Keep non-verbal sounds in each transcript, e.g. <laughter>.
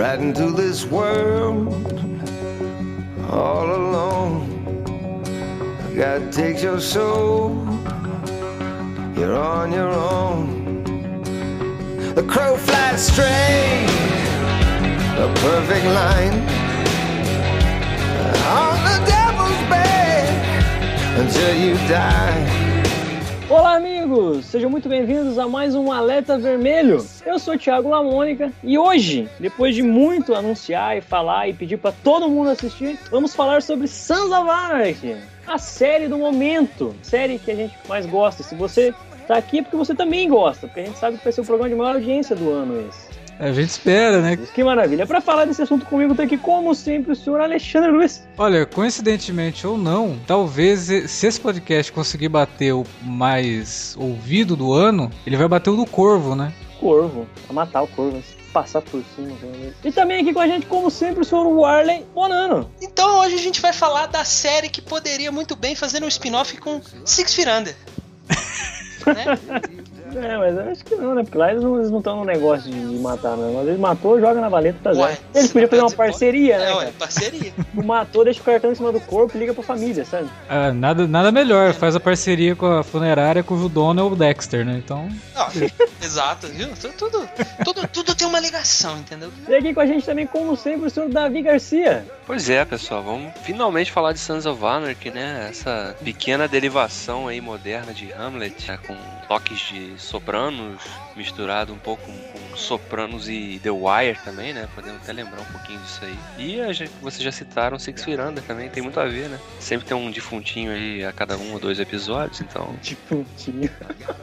right into this world all alone. God takes your soul, you're on your own. The crow flies straight, a perfect line on the devil's back until you die. Olá, amigos! Sejam muito bem-vindos a mais um Alerta Vermelho. Eu sou Thiago Lamônica e hoje, depois de muito anunciar e falar e pedir para todo mundo assistir, vamos falar sobre Sons of Anarchy, a série do momento, série que a gente mais gosta. Se você tá aqui é porque você também gosta, porque a gente sabe que vai ser o programa de maior audiência do ano esse. A gente espera, né? Que maravilha. Para falar desse assunto comigo tá aqui, como sempre, o senhor Alexandre Luiz. Olha, coincidentemente ou não, talvez se esse podcast conseguir bater o mais ouvido do ano, ele vai bater o do Corvo, né? Corvo, pra matar o Corvo passar por cima. E também aqui com a gente, como sempre, o senhor Warley Bonano. Então hoje a gente vai falar da série que poderia muito bem fazer um spin-off com Six Feet Under. <laughs> né? É, mas eu acho que não, né? Porque lá eles não estão no negócio de, matar, né? Mas ele matou, joga na valeta, tá zero. Eles podiam fazer uma parceria, né? É, ué, parceria. <laughs> Matou, deixa o cartão em cima do corpo e liga pra família, sabe? Ah, nada, nada melhor, faz a parceria com a funerária cujo dono é o Dexter, né? Então. Ah, <laughs> exato, viu? Tudo, tudo, tudo tem uma ligação, entendeu? E aqui com a gente também, como sempre, o senhor Davi Garcia. Pois é, pessoal, vamos finalmente falar de Sons of Anarchy, né? Essa pequena derivação aí moderna de Hamlet, né? com toques de sopranos, misturado um pouco com sopranos e The Wire também, né? Podemos até lembrar um pouquinho disso aí. E a gente, vocês já citaram Six Firanda também, tem muito a ver, né? Sempre tem um defuntinho aí a cada um ou dois episódios, então. <laughs> Defuntinho.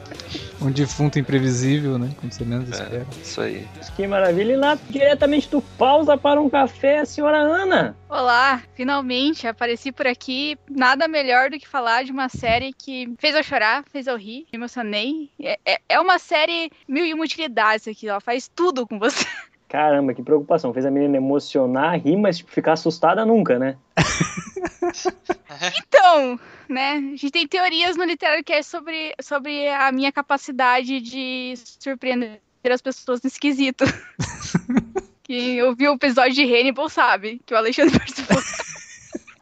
<laughs> um defunto imprevisível, né? Quando você menos é, espera. Isso aí. Que maravilha. E lá diretamente do Pausa para um Café, a senhora Ana. Olá, finalmente apareci por aqui. Nada melhor do que falar de uma série que fez eu chorar, fez eu rir, me emocionei. É, é, é uma série mil e uma utilidades aqui, ó. Faz tudo com você. <laughs> Caramba, que preocupação. Fez a menina emocionar, rir, mas tipo, ficar assustada nunca, né? <laughs> então, né? A gente tem teorias no Literário que é sobre, sobre a minha capacidade de surpreender as pessoas nesse quesito. <laughs> Quem ouviu o episódio de Hannibal sabe que o Alexandre participou.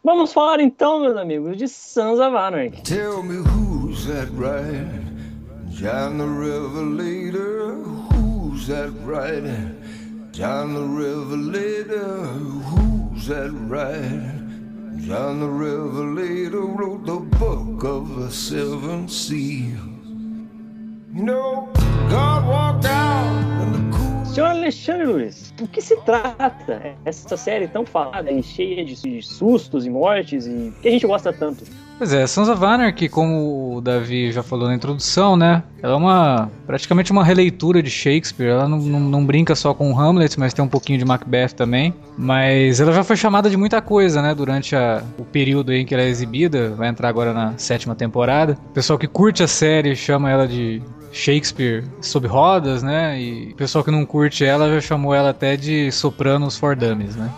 Vamos falar então, meus amigos, de Sons of Anarchy. Tell me who's that right? John the Revelator, who's that right? John the Revelator, who's that right? John the Revelator wrote the book of the seven seals. You know, God walked out Senhor Alexandre Luiz, do que se trata essa série tão falada e cheia de sustos e mortes e que a gente gosta tanto? Pois é, Sons of Anarchy, como o Davi já falou na introdução, né? Ela é uma praticamente uma releitura de Shakespeare. Ela não, não, não, brinca só com Hamlet, mas tem um pouquinho de Macbeth também. Mas ela já foi chamada de muita coisa, né? Durante a, o período em que ela é exibida. Vai entrar agora na sétima temporada. O pessoal que curte a série chama ela de Shakespeare sob rodas, né? E o pessoal que não curte ela já chamou ela até de Sopranos for Dummies, né?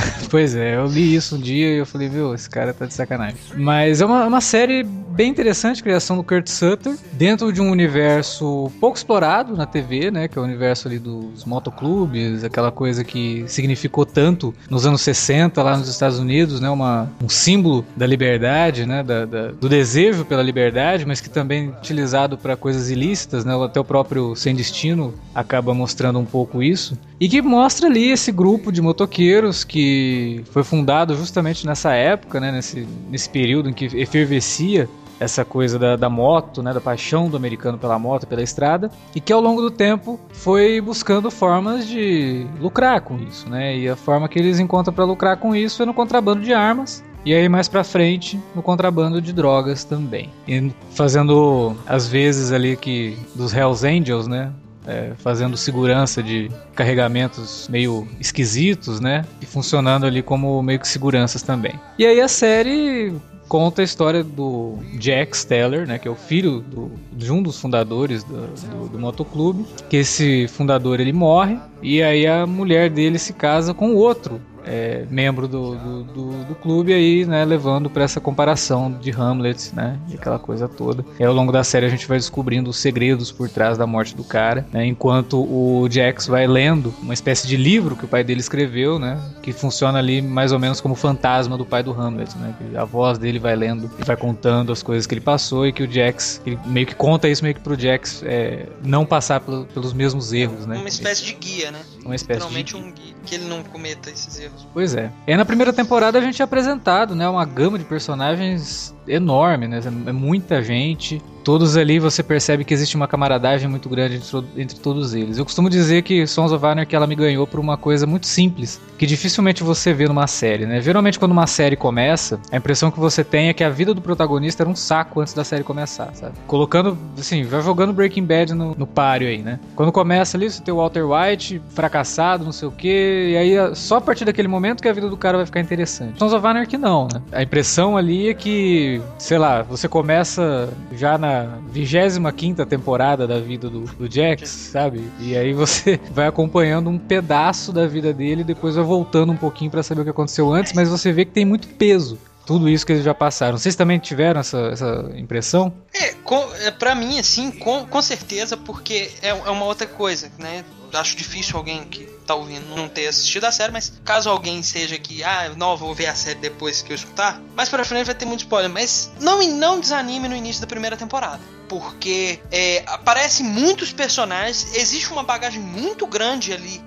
<laughs> pois é, eu li isso um dia e eu falei, viu, esse cara tá de sacanagem. Mas é uma, uma série bem interessante, criação do Kurt Sutter, dentro de um universo pouco explorado na TV, né? Que é o universo ali dos motoclubes, aquela coisa que significou tanto nos anos 60 lá nos Estados Unidos, né? Uma, um símbolo da liberdade, né? Da, da, do desejo pela liberdade, mas que também é utilizado para coisas ilícitas, né? Até o próprio Sem Destino acaba mostrando um pouco isso. E que mostra ali esse grupo de motoqueiros que foi fundado justamente nessa época, né, nesse, nesse período em que efervescia essa coisa da, da, moto, né, da paixão do americano pela moto, pela estrada, e que ao longo do tempo foi buscando formas de lucrar com isso, né? E a forma que eles encontram para lucrar com isso é no contrabando de armas. E aí mais para frente no contrabando de drogas também. E fazendo às vezes ali que dos Hells Angels, né? É, fazendo segurança de carregamentos meio esquisitos, né? E funcionando ali como meio que seguranças também. E aí a série conta a história do Jack Steller, né, que é o filho do, de um dos fundadores do, do, do, motoclube, que esse fundador ele morre e aí a mulher dele se casa com outro é, membro do, do, do, do, clube aí, né, levando para essa comparação de Hamlet, né, e aquela coisa toda. E ao longo da série a gente vai descobrindo os segredos por trás da morte do cara, né, enquanto o Jax vai lendo uma espécie de livro que o pai dele escreveu, né, que funciona ali mais ou menos como fantasma do pai do Hamlet, né, a voz dele vai lendo e vai contando as coisas que ele passou e que o Jax ele meio que conta isso meio que pro Jax é, não passar pelo, pelos mesmos erros, né. Uma espécie de guia, né? Uma espécie de... um guia, que ele não cometa esses erros. Pois é. E na primeira temporada a gente é apresentado, né, uma gama de personagens enorme, né? É muita gente. Todos ali você percebe que existe uma camaradagem muito grande entre, todos eles. Eu costumo dizer que Sons of Anarchy ela me ganhou por uma coisa muito simples, que dificilmente você vê numa série, né? Geralmente quando uma série começa, a impressão que você tem é que a vida do protagonista era um saco antes da série começar, sabe? Colocando, assim, vai jogando Breaking Bad no, no páreo aí, né? Quando começa ali, você tem o Walter White fracassado, não sei o quê, e aí só a partir daquele momento que a vida do cara vai ficar interessante. Sons of Anarchy não, né? A impressão ali é que sei lá, você começa já na 25 temporada da vida do, do Jax, sabe? E aí você <laughs> vai acompanhando um pedaço da vida dele e depois vai voltando um pouquinho para saber o que aconteceu antes, mas você vê que tem muito peso tudo isso que eles já passaram. Vocês também tiveram essa, essa impressão? É, com, é, pra mim, assim, com, com certeza, porque é, é uma outra coisa, né? Acho difícil alguém que tá ouvindo não ter assistido a série, mas caso alguém seja que, ah, não, vou ver a série depois que eu escutar, mais pra frente vai ter muito spoiler, mas não, não desanime no início da primeira temporada. Porque é, aparecem muitos personagens, existe uma bagagem muito grande ali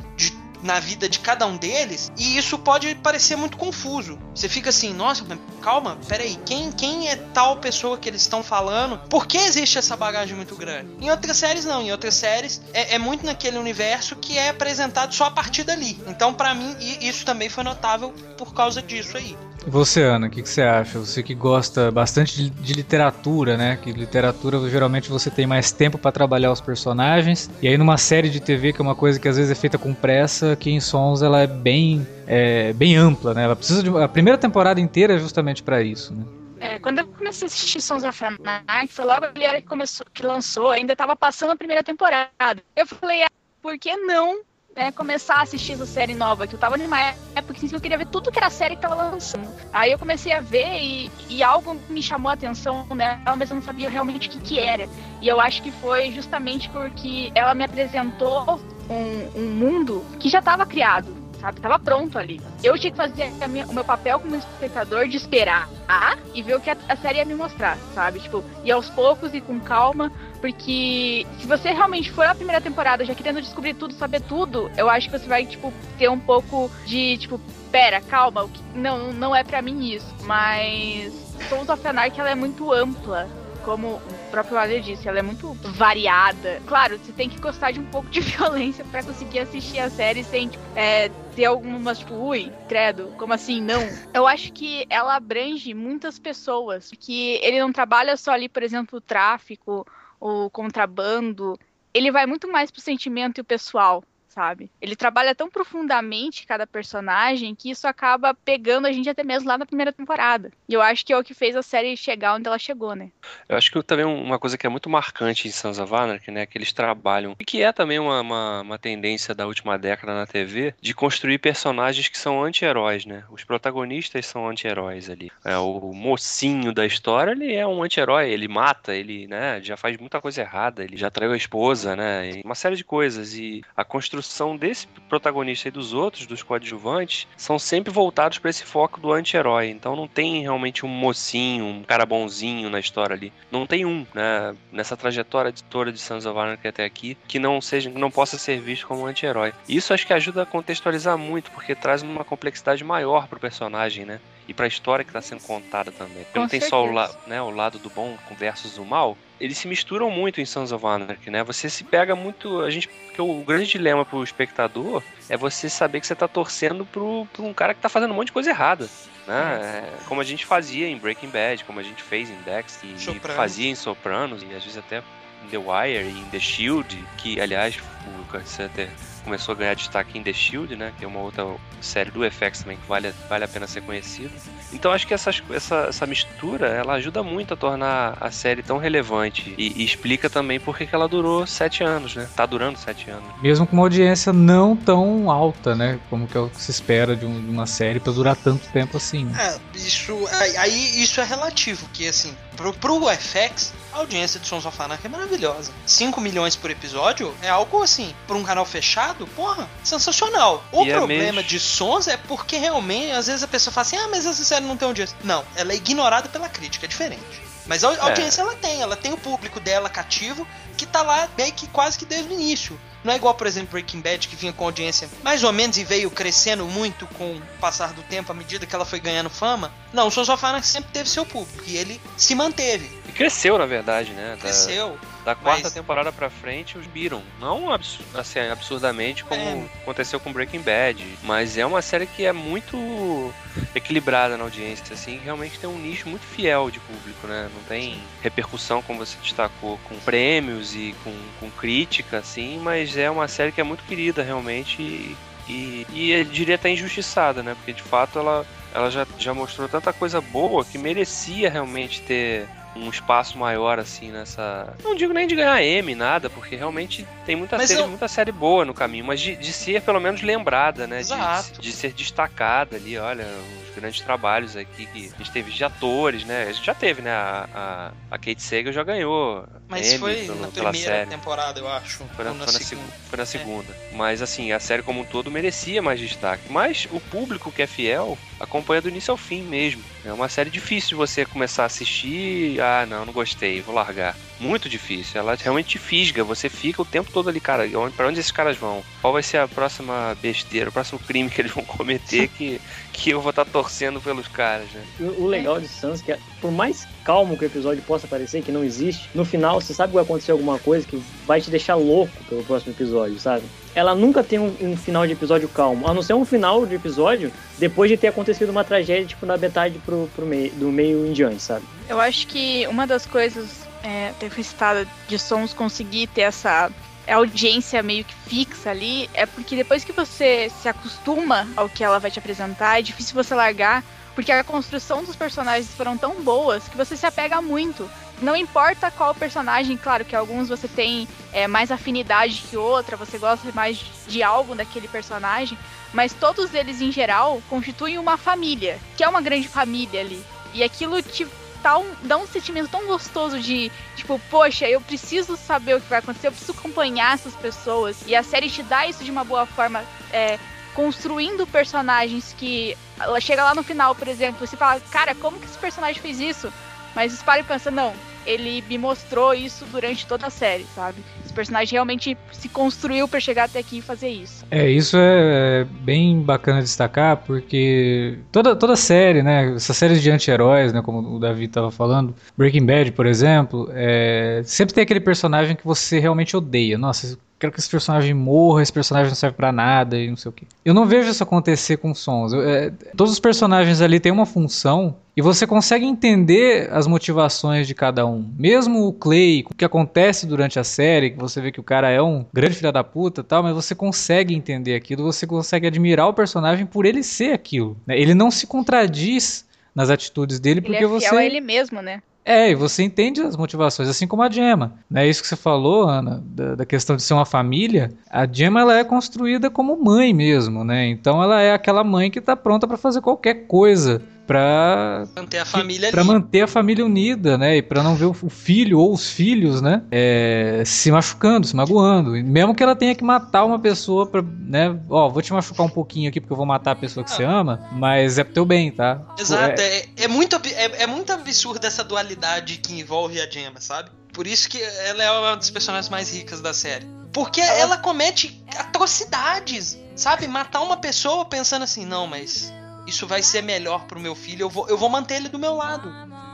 na vida de cada um deles, e isso pode parecer muito confuso. Você fica assim, nossa, calma, peraí, quem, quem é tal pessoa que eles estão falando? Por que existe essa bagagem muito grande? Em outras séries, não. Em outras séries, é, é muito naquele universo que é apresentado só a partir dali. Então, para mim, isso também foi notável por causa disso aí. Você, Ana, o que, que, você acha? Você que gosta bastante de, de, literatura, né? Que literatura geralmente você tem mais tempo para trabalhar os personagens. E aí numa série de TV, que é uma coisa que às vezes é feita com pressa, que em Sons ela é bem, é, bem ampla, né? Ela precisa de a primeira temporada inteira é justamente para isso, né? É, quando eu comecei a assistir Sons of Anarchy, foi logo ali que começou, que lançou, ainda estava passando a primeira temporada. Eu falei, ah, por que não né, começar a assistir essa série nova, que eu tava numa época assim, que eu queria ver tudo que era série que tava lançando. Aí eu comecei a ver e, e algo me chamou a atenção né, mas eu não sabia realmente o que, que era. E eu acho que foi justamente porque ela me apresentou um, um mundo que já estava criado sabe? Tava pronto ali. Eu tinha que fazer minha, o meu papel como espectador de esperar ah, e ver o que a, a, série ia me mostrar, sabe? Tipo, ir aos poucos e com calma, porque se você realmente for na primeira temporada já querendo descobrir tudo, saber tudo, eu acho que você vai, tipo, ter um pouco de, tipo, pera, calma, não, não é para mim isso. Mas Sons of Anarchy, ela é muito ampla como próprio Ale disse, ela é muito variada. Claro, você tem que gostar de um pouco de <laughs> violência para conseguir assistir a série sem tipo, é, ter algumas, tipo, ui, credo, como assim, não? Eu acho que ela abrange muitas pessoas, que ele não trabalha só ali, por exemplo, o tráfico, o contrabando, ele vai muito mais pro sentimento e o pessoal sabe? Ele trabalha tão profundamente cada personagem que isso acaba pegando a gente até mesmo lá na primeira temporada. E eu acho que é o que fez a série chegar onde ela chegou, né? Eu acho que também uma coisa que é muito marcante em Sons of Anarchy, né, que eles trabalham, e que é também uma, uma, uma tendência da última década na TV, de construir personagens que são anti-heróis, né? Os protagonistas são anti-heróis ali. É, o mocinho da história, ele é um anti-herói, ele mata, ele, né, já faz muita coisa errada, ele já traiu a esposa, né, uma série de coisas, e a construção construção desse protagonista e dos outros, dos coadjuvantes, são sempre voltados para esse foco do anti-herói. Então não tem realmente um mocinho, um cara bonzinho na história ali. Não tem um, né? Nessa trajetória toda de Sons of Anarchy até aqui, que não seja, não possa ser visto como um anti-herói. Isso acho que ajuda a contextualizar muito, porque traz uma complexidade maior pro personagem, né? E para a história que está sendo contada também. Porque não tem só o, la, né, o lado do bom versus o mal. Eles se misturam muito em Sons of Anarchy, né? Você se pega muito. A gente. Porque o grande dilema pro espectador é você saber que você tá torcendo pro um cara que tá fazendo um monte de coisa errada. Né? É, como a gente fazia em Breaking Bad, como a gente fez em Dex, e, fazia em Sopranos, e às vezes até The Wire e em The Shield, que aliás o Kurt Sutter começou a ganhar destaque em The Shield, né? Que é uma outra série do FX também que vale, vale a pena ser conhecida. Então acho que essas, essa, essa mistura ela ajuda muito a tornar a série tão relevante e, e explica também por que ela durou sete anos, né? Tá durando sete anos. Mesmo com uma audiência não tão alta, né? Como que é o que se espera de, um, de uma série para durar tanto tempo assim. É, isso aí isso é relativo, que assim pro, pro FX a audiência de Sons of Anarchy é maravilhosa. 5 milhões por episódio é algo assim, por um canal fechado, porra, sensacional. O e é problema é de Sons é porque realmente, às vezes a pessoa fala assim, ah, mas essa série não tem audiência. Não, ela é ignorada pela crítica, é diferente. Mas a é. audiência é. ela tem, ela tem o público dela cativo que tá lá meio que quase que desde o início. Não é igual, por exemplo, Breaking Bad, que vinha com audiência mais ou menos e veio crescendo muito com o passar do tempo à medida que ela foi ganhando fama. Não, o Sons of Anarchy sempre teve seu público e ele se manteve. E cresceu, na verdade, né? Cresceu. Da quarta mas... temporada pra frente, os viram. Não assim, absurdamente como é. aconteceu com Breaking Bad, mas é uma série que é muito equilibrada na audiência, assim, realmente tem um nicho muito fiel de público, né? Não tem repercussão, como você destacou, com prêmios e com, com crítica, assim, mas é uma série que é muito querida, realmente, e, e, e eu diria até injustiçada, né? Porque, de fato, ela, ela já, já mostrou tanta coisa boa que merecia realmente ter um espaço maior, assim, nessa. Não digo nem de ganhar M, nada, porque realmente tem muita, série, eu... muita série boa no caminho, mas de, de ser pelo menos lembrada, né? Exato. De, de ser destacada ali, olha, os grandes trabalhos aqui que a gente teve de atores, né? A gente já teve, né? A, a, a Kate Sagal já ganhou. Mas M foi pelo, na primeira série. temporada, eu acho. Foi na, na, foi na segunda. Foi na segunda. É. Mas assim, a série como um todo merecia mais destaque. Mas o público que é fiel acompanha do início ao fim mesmo. É uma série difícil de você começar a assistir. Ah, não, não gostei, vou largar. Muito difícil. Ela realmente fisga. Você fica o tempo todo ali, cara. Pra onde esses caras vão? Qual vai ser a próxima besteira, o próximo crime que eles vão cometer que, que eu vou estar tá torcendo pelos caras, né? O, o legal de Sans é que, por mais calmo que o episódio possa parecer, que não existe, no final você sabe que vai acontecer alguma coisa que vai te deixar louco pelo próximo episódio, sabe? Ela nunca tem um, um final de episódio calmo, a não ser um final de episódio depois de ter acontecido uma tragédia, tipo, na metade pro, pro meio, do meio em diante, sabe? Eu acho que uma das coisas é, ter citada de sons conseguir ter essa audiência meio que fixa ali, é porque depois que você se acostuma ao que ela vai te apresentar, é difícil você largar, porque a construção dos personagens foram tão boas que você se apega muito. Não importa qual personagem, claro que alguns você tem é, mais afinidade que outra, você gosta mais de algo daquele personagem, mas todos eles em geral constituem uma família, que é uma grande família ali. E aquilo te dá um, dá um sentimento tão gostoso de, tipo, poxa, eu preciso saber o que vai acontecer, eu preciso acompanhar essas pessoas. E a série te dá isso de uma boa forma, é, construindo personagens que. Ela chega lá no final, por exemplo, você fala, cara, como que esse personagem fez isso? Mas você para e pensa, não, ele me mostrou isso durante toda a série, sabe? Esse personagem realmente se construiu para chegar até aqui e fazer isso. É, isso é bem bacana destacar, porque toda, toda série, né? Essas séries de anti-heróis, né? Como o Davi estava falando, Breaking Bad, por exemplo, é, sempre tem aquele personagem que você realmente odeia. Nossa, quero que esse personagem morra, esse personagem não serve para nada e não sei o que. Eu não vejo isso acontecer com sons. Eu, é, todos os personagens ali têm uma função e você consegue entender as motivações de cada um. Mesmo o Clay, o que acontece durante a série, que você vê que o cara é um grande filho da puta tal, mas você consegue entender aquilo, você consegue admirar o personagem por ele ser aquilo. Né? Ele não se contradiz nas atitudes dele ele porque é você. Fiel a ele mesmo, né? É, e você entende as motivações, assim como a Gemma. É isso que você falou, Ana, da, da, questão de ser uma família. A Gemma ela é construída como mãe mesmo, né? Então ela é aquela mãe que está pronta para fazer qualquer coisa para manter a família para manter a família unida, né? E para não ver o filho ou os filhos, né? É, se machucando, se magoando. E mesmo que ela tenha que matar uma pessoa para, né? Ó, vou te machucar um pouquinho aqui porque eu vou matar a pessoa que ah. você ama, mas é pro teu bem, tá? Exato. É, é, é muito é, é muito absurda essa dualidade que envolve a Gemma, sabe? Por isso que ela é uma das personagens mais ricas da série. Porque ela, ela comete atrocidades, sabe? Matar uma pessoa pensando assim, não, mas isso vai ser melhor pro meu filho, eu vou, eu vou manter ele do meu lado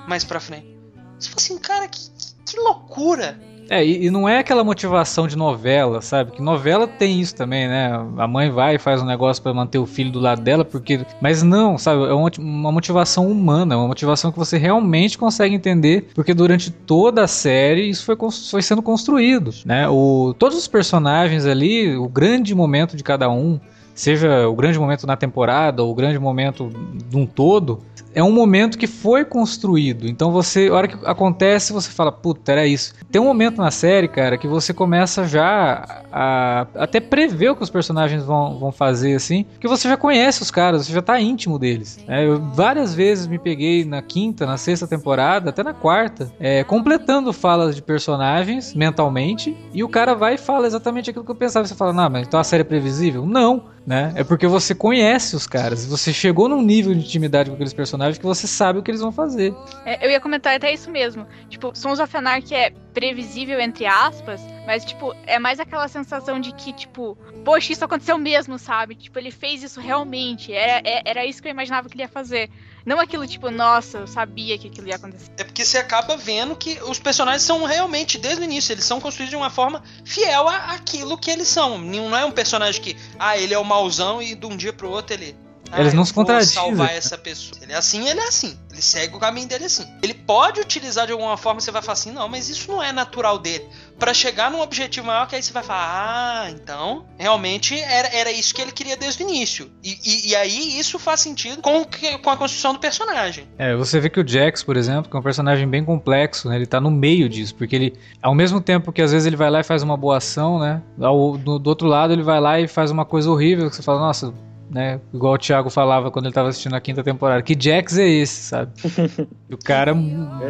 mais pra frente. Você fala assim, cara, que, que loucura! É, e, e, não é aquela motivação de novela, sabe? Que novela tem isso também, né? A mãe vai e faz um negócio para manter o filho do lado dela, porque. Mas não, sabe? É uma motivação humana, uma motivação que você realmente consegue entender, porque durante toda a série isso foi, foi sendo construído, né? O, todos os personagens ali, o grande momento de cada um seja o grande momento na temporada ou o grande momento de um todo, é um momento que foi construído. Então você, a hora que acontece, você fala, puta, era isso. Tem um momento na série, cara, que você começa já a, até prever o que os personagens vão, vão fazer, assim, que você já conhece os caras, você já tá íntimo deles. É, eu várias vezes me peguei na quinta, na sexta temporada, até na quarta, é, completando falas de personagens mentalmente, e o cara vai e fala exatamente aquilo que eu pensava. Você fala, não, mas então a série é previsível? Não né? É porque você conhece os caras, você chegou num nível de intimidade com aqueles personagens que você sabe o que eles vão fazer. É, eu ia comentar até isso mesmo. Tipo, Sons of Anarchy é previsível, entre aspas, mas, tipo, é mais aquela sensação de que, tipo, poxa, isso aconteceu mesmo, sabe? Tipo, ele fez isso realmente. Era, é, era isso que eu imaginava que ele ia fazer. Não aquilo tipo, nossa, eu sabia que aquilo ia acontecer. É porque você acaba vendo que os personagens são realmente, desde o início, eles são construídos de uma forma fiel àquilo que eles são. Não é um personagem que, ah, ele é o mauzão e de um dia pro outro ele. Ah, eles não se contradizem. salvar essa pessoa. Ele é assim, ele é assim. Ele segue o caminho dele assim. Ele pode utilizar de alguma forma, você vai falar assim, não, mas isso não é natural dele. Para chegar num objetivo maior, que aí você vai falar, ah, então, realmente era, era isso que ele queria desde o início. E, e, e aí isso faz sentido com, com a construção do personagem. É, você vê que o Jax, por exemplo, que é um personagem bem complexo, né? Ele tá no meio disso, porque ele, ao mesmo tempo que às vezes ele vai lá e faz uma boa ação, né? Ao, do, do outro lado ele vai lá e faz uma coisa horrível, que você fala, nossa, né? Igual o Thiago falava quando ele tava assistindo a quinta temporada. Que Jax é esse, sabe? <laughs> o cara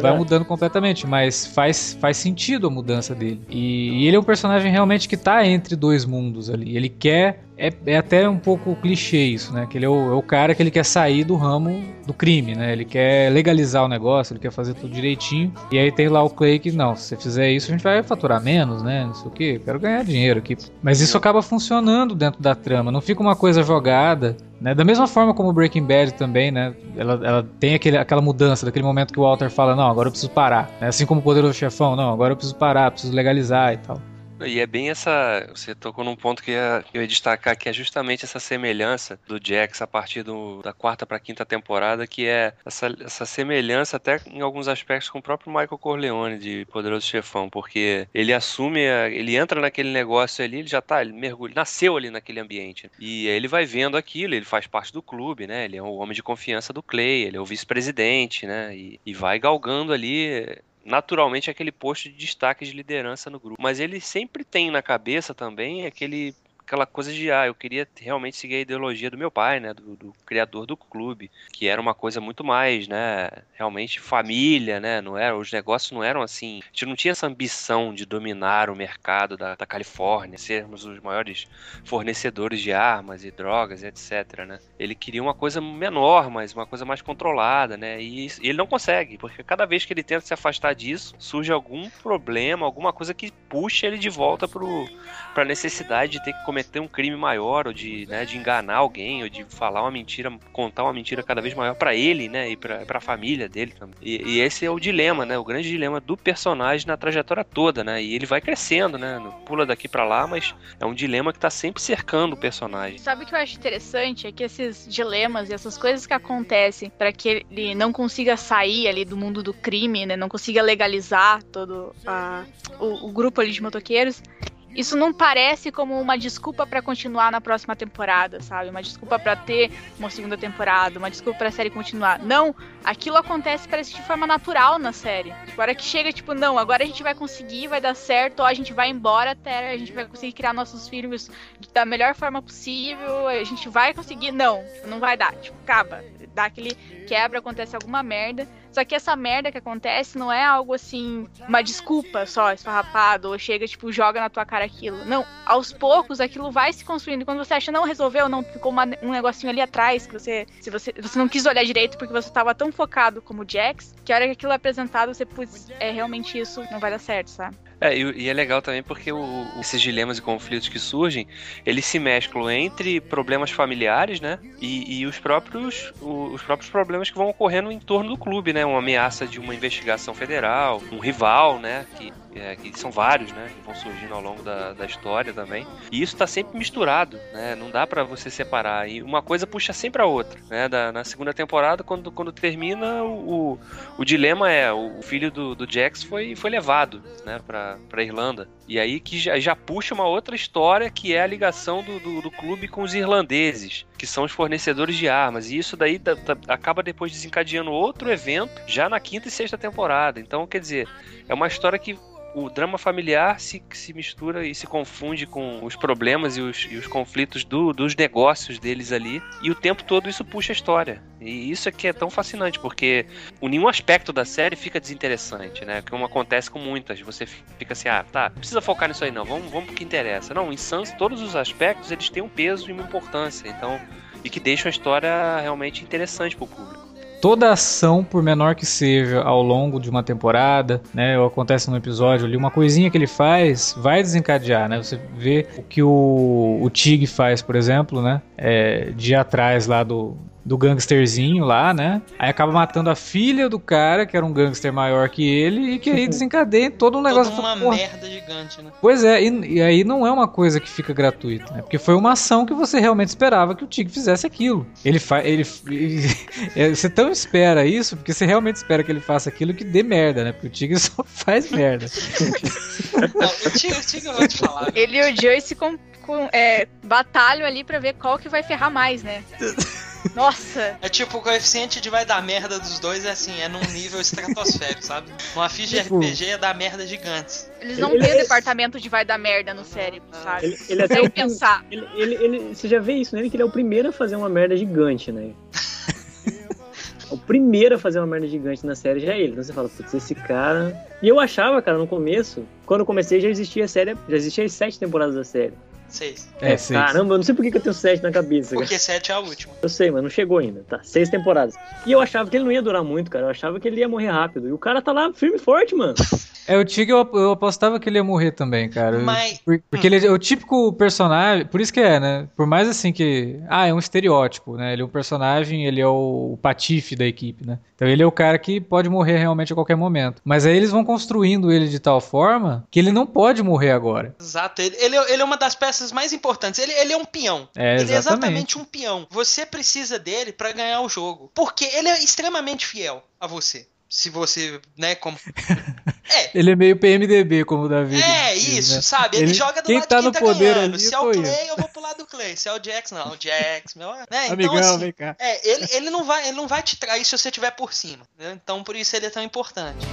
vai mudando completamente, mas faz, faz sentido a mudança dele. E, e, ele é um personagem realmente que tá entre dois mundos ali. Ele quer é, é até um pouco clichê isso, né? Que ele é o, é o, cara que ele quer sair do ramo do crime, né? Ele quer legalizar o negócio, ele quer fazer tudo direitinho. E aí tem lá o Clay que, não, se você fizer isso, a gente vai faturar menos, né? Não sei o que, quero ganhar dinheiro aqui. Mas isso acaba funcionando dentro da trama, não fica uma coisa jogada. Né? Da mesma forma como Breaking Bad também, né? Ela, ela tem aquele, aquela mudança, daquele momento que o Walter fala, não, agora eu preciso parar. Né? Assim como o Poderoso Chefão, não, agora eu preciso parar, preciso legalizar e tal. E é bem essa. Você tocou num ponto que eu ia destacar, que é justamente essa semelhança do Jax a partir do, da quarta para quinta temporada, que é essa, essa semelhança, até em alguns aspectos, com o próprio Michael Corleone de Poderoso Chefão, porque ele assume, a, ele entra naquele negócio ali, ele já tá, ele mergulha, nasceu ali naquele ambiente. E aí ele vai vendo aquilo, ele faz parte do clube, né? Ele é o homem de confiança do Clay, ele é o vice-presidente, né? E, e vai galgando ali naturalmente aquele posto de destaque de liderança no grupo. Mas ele sempre tem na cabeça também aquele aquela coisa de, ah, eu queria realmente seguir a ideologia do meu pai, né, do, do, criador do clube, que era uma coisa muito mais, né, realmente família, né, não era, os negócios não eram assim, a gente não tinha essa ambição de dominar o mercado da, da Califórnia, sermos os maiores fornecedores de armas e drogas, etc, né. Ele queria uma coisa menor, mas uma coisa mais controlada, né, e, e ele não consegue, porque cada vez que ele tenta se afastar disso, surge algum problema, alguma coisa que puxa ele de volta para a necessidade de ter que começar cometer um crime maior, ou de, né, de enganar alguém, ou de falar uma mentira, contar uma mentira cada vez maior para ele, né, e pra, pra família dele também. E, e, esse é o dilema, né, o grande dilema do personagem na trajetória toda, né, e ele vai crescendo, né, pula daqui para lá, mas é um dilema que tá sempre cercando o personagem. Sabe o que eu acho interessante? É que esses dilemas e essas coisas que acontecem para que ele não consiga sair ali do mundo do crime, né, não consiga legalizar todo a, o, o grupo ali de motoqueiros, isso não parece como uma desculpa para continuar na próxima temporada, sabe? Uma desculpa para ter uma segunda temporada, uma desculpa para a série continuar. Não, aquilo acontece parece de forma natural na série. Agora que chega tipo, não, agora a gente vai conseguir, vai dar certo, ó, a gente vai embora até a gente vai conseguir criar nossos filhos da melhor forma possível, a gente vai conseguir, não, não vai dar, tipo, acaba, dá aquele quebra, acontece alguma merda. Só que essa merda que acontece não é algo assim, uma desculpa só, esfarrapado, ou chega, tipo, joga na tua cara aquilo. Não, aos poucos aquilo vai se construindo. Quando você acha, não resolveu, não, ficou uma, um negocinho ali atrás, que você, se você, você não quis olhar direito porque você tava tão focado como Jax, que a hora que aquilo é apresentado, você, putz, é realmente isso, não vai dar certo, sabe? É, e, e, é legal também porque o, esses dilemas e conflitos que surgem, eles se mesclam entre problemas familiares, né? E, e os próprios os próprios problemas que vão ocorrendo em torno do clube, né? Uma ameaça de uma investigação federal, um rival, né? Que é, que são vários, né? Que vão surgindo ao longo da, da história também. E isso está sempre misturado, né? Não dá para você separar. E uma coisa puxa sempre a outra, né? Da, na segunda temporada, quando, quando termina, o, o, dilema é: o filho do, do Jax foi, foi levado, né? Pra, pra Irlanda. E aí que já, já puxa uma outra história que é a ligação do, do, do clube com os irlandeses, que são os fornecedores de armas. E isso daí da, da, acaba depois desencadeando outro evento já na quinta e sexta temporada. Então, quer dizer, é uma história que o drama familiar se, se mistura e se confunde com os problemas e os, e os conflitos do, dos negócios deles ali. E o tempo todo isso puxa a história. E isso é que é tão fascinante, porque nenhum aspecto da série fica desinteressante, né? Como acontece com muitas. Você fica assim, ah, tá, não precisa focar nisso aí não, vamos, vamos pro que interessa. Não, em Sans, todos os aspectos eles têm um peso e uma importância. Então, e que deixam a história realmente interessante pro público toda ação, por menor que seja, ao longo de uma temporada, né, ou acontece num episódio ali, uma coisinha que ele faz vai desencadear, né? Você vê o que o, o Tig faz, por exemplo, né, é, de atrás lá do, do gangsterzinho lá, né? Aí acaba matando a filha do cara, que era um gangster maior que ele, e que aí <laughs> desencadeia todo um negócio. Toda uma porra. merda gigante, né? Pois é, e, e, aí não é uma coisa que fica gratuita, né? Porque foi uma ação que você realmente esperava que o Tig fizesse aquilo. Ele faz. Ele, ele <laughs> é, você tão espera isso, porque você realmente espera que ele faça aquilo que dê merda, né? Porque o Tig <laughs> só faz merda. não, o Tig, o Tig eu vou te falar. Ele e o Joyce com, com, é, batalham ali pra ver qual que vai ferrar mais, né? Nossa! É tipo, o coeficiente de vai dar merda dos dois é assim, é num nível estratosférico, sabe? Uma ficha tipo, de RPG é dar merda gigantes. Eles não têm o é... departamento de vai dar merda no cérebro, sabe? Ele, ele até pensar. Ele, ele, ele, você já vê isso nele, que ele é o primeiro a fazer uma merda gigante, né? <laughs> o primeiro a fazer uma merda gigante na série já é ele. Então você fala, putz, esse cara. E eu achava, cara, no começo, quando eu comecei já existia a série, já existia as sete temporadas da série. Seis. É, seis. Caramba, eu não sei por que eu tenho sete na cabeça. Porque cara. sete é a última. Eu sei, mas não chegou ainda. Tá, seis temporadas. E eu achava que ele não ia durar muito, cara. Eu achava que ele ia morrer rápido. E o cara tá lá firme e forte, mano. <laughs> É, o Tig eu, eu apostava que ele ia morrer também, cara. Mas... Porque ele é o típico personagem, por isso que é, né? Por mais assim que. Ah, é um estereótipo, né? Ele é um personagem, ele é o, o patife da equipe, né? Então ele é o cara que pode morrer realmente a qualquer momento. Mas aí eles vão construindo ele de tal forma que ele não pode morrer agora. Exato. Ele, ele, é, ele é uma das peças mais importantes. Ele, ele é um peão. É, ele é exatamente um peão. Você precisa dele para ganhar o jogo. Porque ele é extremamente fiel a você se você, né, como. <laughs> É. Ele é meio PMDB, como o Davi. É, diz, isso, né? sabe? Ele, ele, joga do quem lado tá quem no tá poder ganhando. Ali, se é o Clay, eu vou pro lado do Clay. Se é o Jax, não. O Jax, meu. Né? Então, Amigão, assim, vem cá. É, ele, ele, não vai, ele não vai te trair se você estiver por cima. Né? Então, por isso ele é tão importante.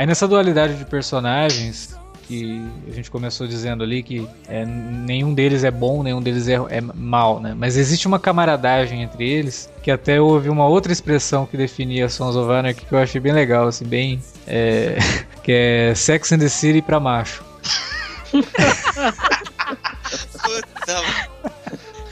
Aí nessa dualidade de personagens, que a gente começou dizendo ali que é, nenhum deles é bom, nenhum deles é, é mal, né? Mas existe uma camaradagem entre eles, que até houve uma outra expressão que definia Sons of Anarchy que eu achei bem legal, assim, bem... É, <laughs> que é Sex and the City pra macho. <laughs> Puta,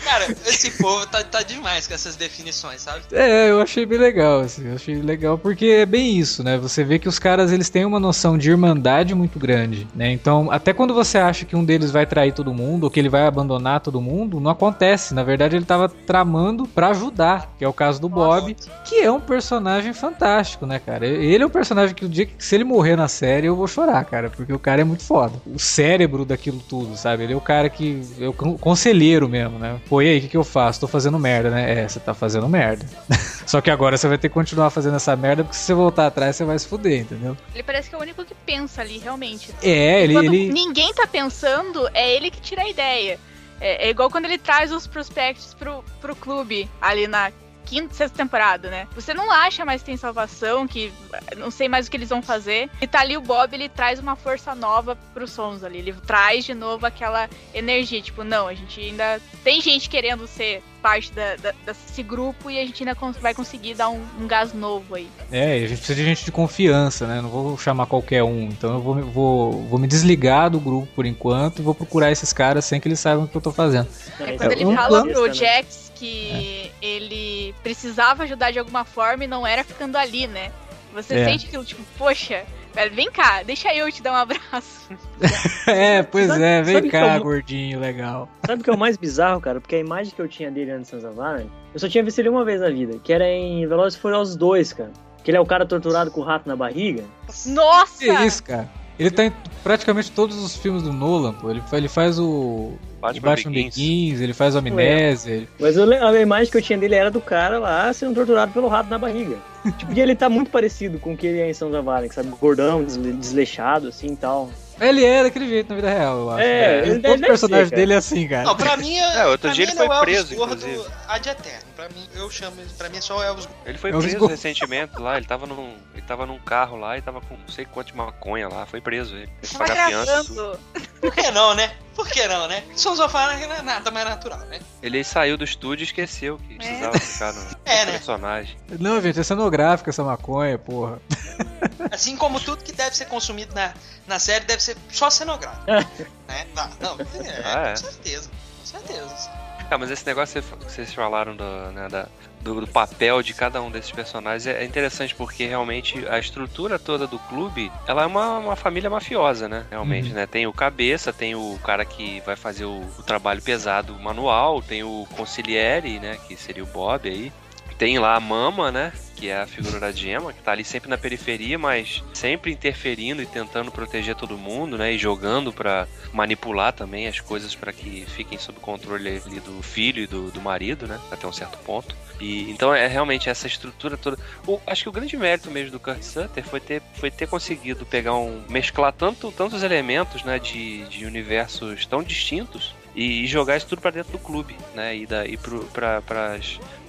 Cara, esse povo tá, tá demais com essas definições, sabe? É, eu achei bem legal, assim, eu achei legal porque é bem isso, né? Você vê que os caras, eles têm uma noção de irmandade muito grande, né? Então, até quando você acha que um deles vai trair todo mundo, ou que ele vai abandonar todo mundo, não acontece. Na verdade, ele tava tramando para ajudar, que é o caso do Bob, que é um personagem fantástico, né, cara? Ele é um personagem que o dia que se ele morrer na série, eu vou chorar, cara, porque o cara é muito foda. O cérebro daquilo tudo, sabe? Ele é o cara que é o conselheiro mesmo, né? Pô, e aí, o que, que eu faço? Tô fazendo merda, né? É, você tá fazendo merda. <laughs> Só que agora você vai ter que continuar fazendo essa merda, porque se você voltar atrás, você vai se fuder, entendeu? Ele parece que é o único que pensa ali, realmente. É, ele, ele. Ninguém tá pensando, é ele que tira a ideia. É, é, igual quando ele traz os prospectos pro, pro clube ali na quinta, sexta temporada, né? Você não acha mais que tem salvação, que não sei mais o que eles vão fazer. E tá ali o Bob, ele traz uma força nova pros sons ali. Ele traz de novo aquela energia, tipo, não, a gente ainda tem gente querendo ser parte da, da, desse grupo e a gente ainda vai conseguir dar um, um, gás novo aí. É, a gente precisa de gente de confiança, né? Não vou chamar qualquer um. Então eu vou, vou, vou me desligar do grupo por enquanto e vou procurar esses caras sem que eles saibam o que eu tô fazendo. É, quando é, ele um fala plano. pro Jax que é. ele precisava ajudar de alguma forma e não era ficando ali, né? Você é. sente aquilo, tipo, poxa, Velho, vem cá, deixa eu te dar um abraço. <laughs> é, pois sabe, é, vem cá, é gordinho, legal. Sabe o que é o mais bizarro, cara? Porque a imagem que eu tinha dele antes de Anarchy, eu só tinha visto ele uma vez na vida, que era em Velozes e Furiosos 2, cara. Que ele é o cara torturado com o rato na barriga. Nossa! Que isso, cara? Ele tá em praticamente todos os filmes do Nolan, pô. Ele, ele faz o. Batman, Batman Begins. Begins, ele faz o Amnésia. Ele... Mas eu, a imagem que eu tinha dele era do cara lá sendo torturado pelo rato na barriga. <laughs> tipo, e ele tá muito parecido com o que ele é em São Zavalek, sabe? Gordão, desleixado, assim e tal. Ele é daquele jeito na vida real, eu acho. É, ele Todo personagem ser, dele é assim, cara. Não, pra mim é. é outro dia ele foi é preso, inclusive. Ad eterno. Pra mim, eu chamo pra mim é só Elvis Ele foi Elvis preso recentemente lá, ele tava num. Ele tava num carro lá e tava com não sei quanto de maconha lá, foi preso ele. Tava fiança. Por que não, né? Por que não, né? Sons of Anarchy não é nada mais natural, né? Ele saiu do estúdio e esqueceu que precisava é. ficar <laughs> no, é, né? personagem. Não, gente, é cenográfica essa maconha, porra. <laughs> Assim como tudo que deve ser consumido na, na série deve ser só cenográfico. né? Não, não é, ah, é. com certeza. Com certeza. Ah, mas esse negócio que vocês falaram do, né, da, do, do, papel de cada um desses personagens é, é interessante porque realmente a estrutura toda do clube ela é uma, uma família mafiosa, né? Realmente, uhum. né? Tem o cabeça, tem o cara que vai fazer o, o trabalho pesado manual, tem o conciliere, né? Que seria o Bob aí. Tem lá a Mama, né? que é a figura da Gemma, que tá ali sempre na periferia, mas sempre interferindo e tentando proteger todo mundo, né? E jogando para manipular também as coisas para que fiquem sob controle ali do filho e do, do marido, né? Até um certo ponto. E então é realmente essa estrutura toda. O, acho que o grande mérito mesmo do Kurt Sutter foi ter, foi ter conseguido pegar um. mesclar tanto, tantos elementos né, de, de universos tão distintos e, jogar isso tudo para dentro do clube, né? E, da, e para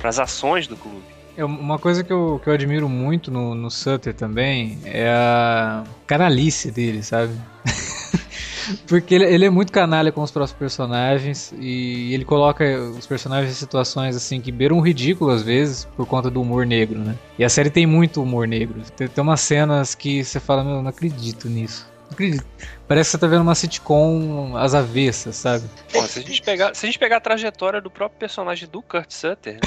as ações do clube. É uma coisa que eu, que eu admiro muito no, no Sutter também é a canalice dele, sabe? <laughs> Porque ele, ele, é muito canalha com os próprios personagens e ele coloca os personagens em situações assim que beiram ridículo às vezes por conta do humor negro, né? E a série tem muito humor negro. Tem, tem umas cenas que você fala, meu, não acredito nisso. Parece que você tá vendo uma sitcom às avessas, sabe? Pô, se a gente pegar, se a, gente pegar a trajetória do próprio personagem do Kurt Sutter.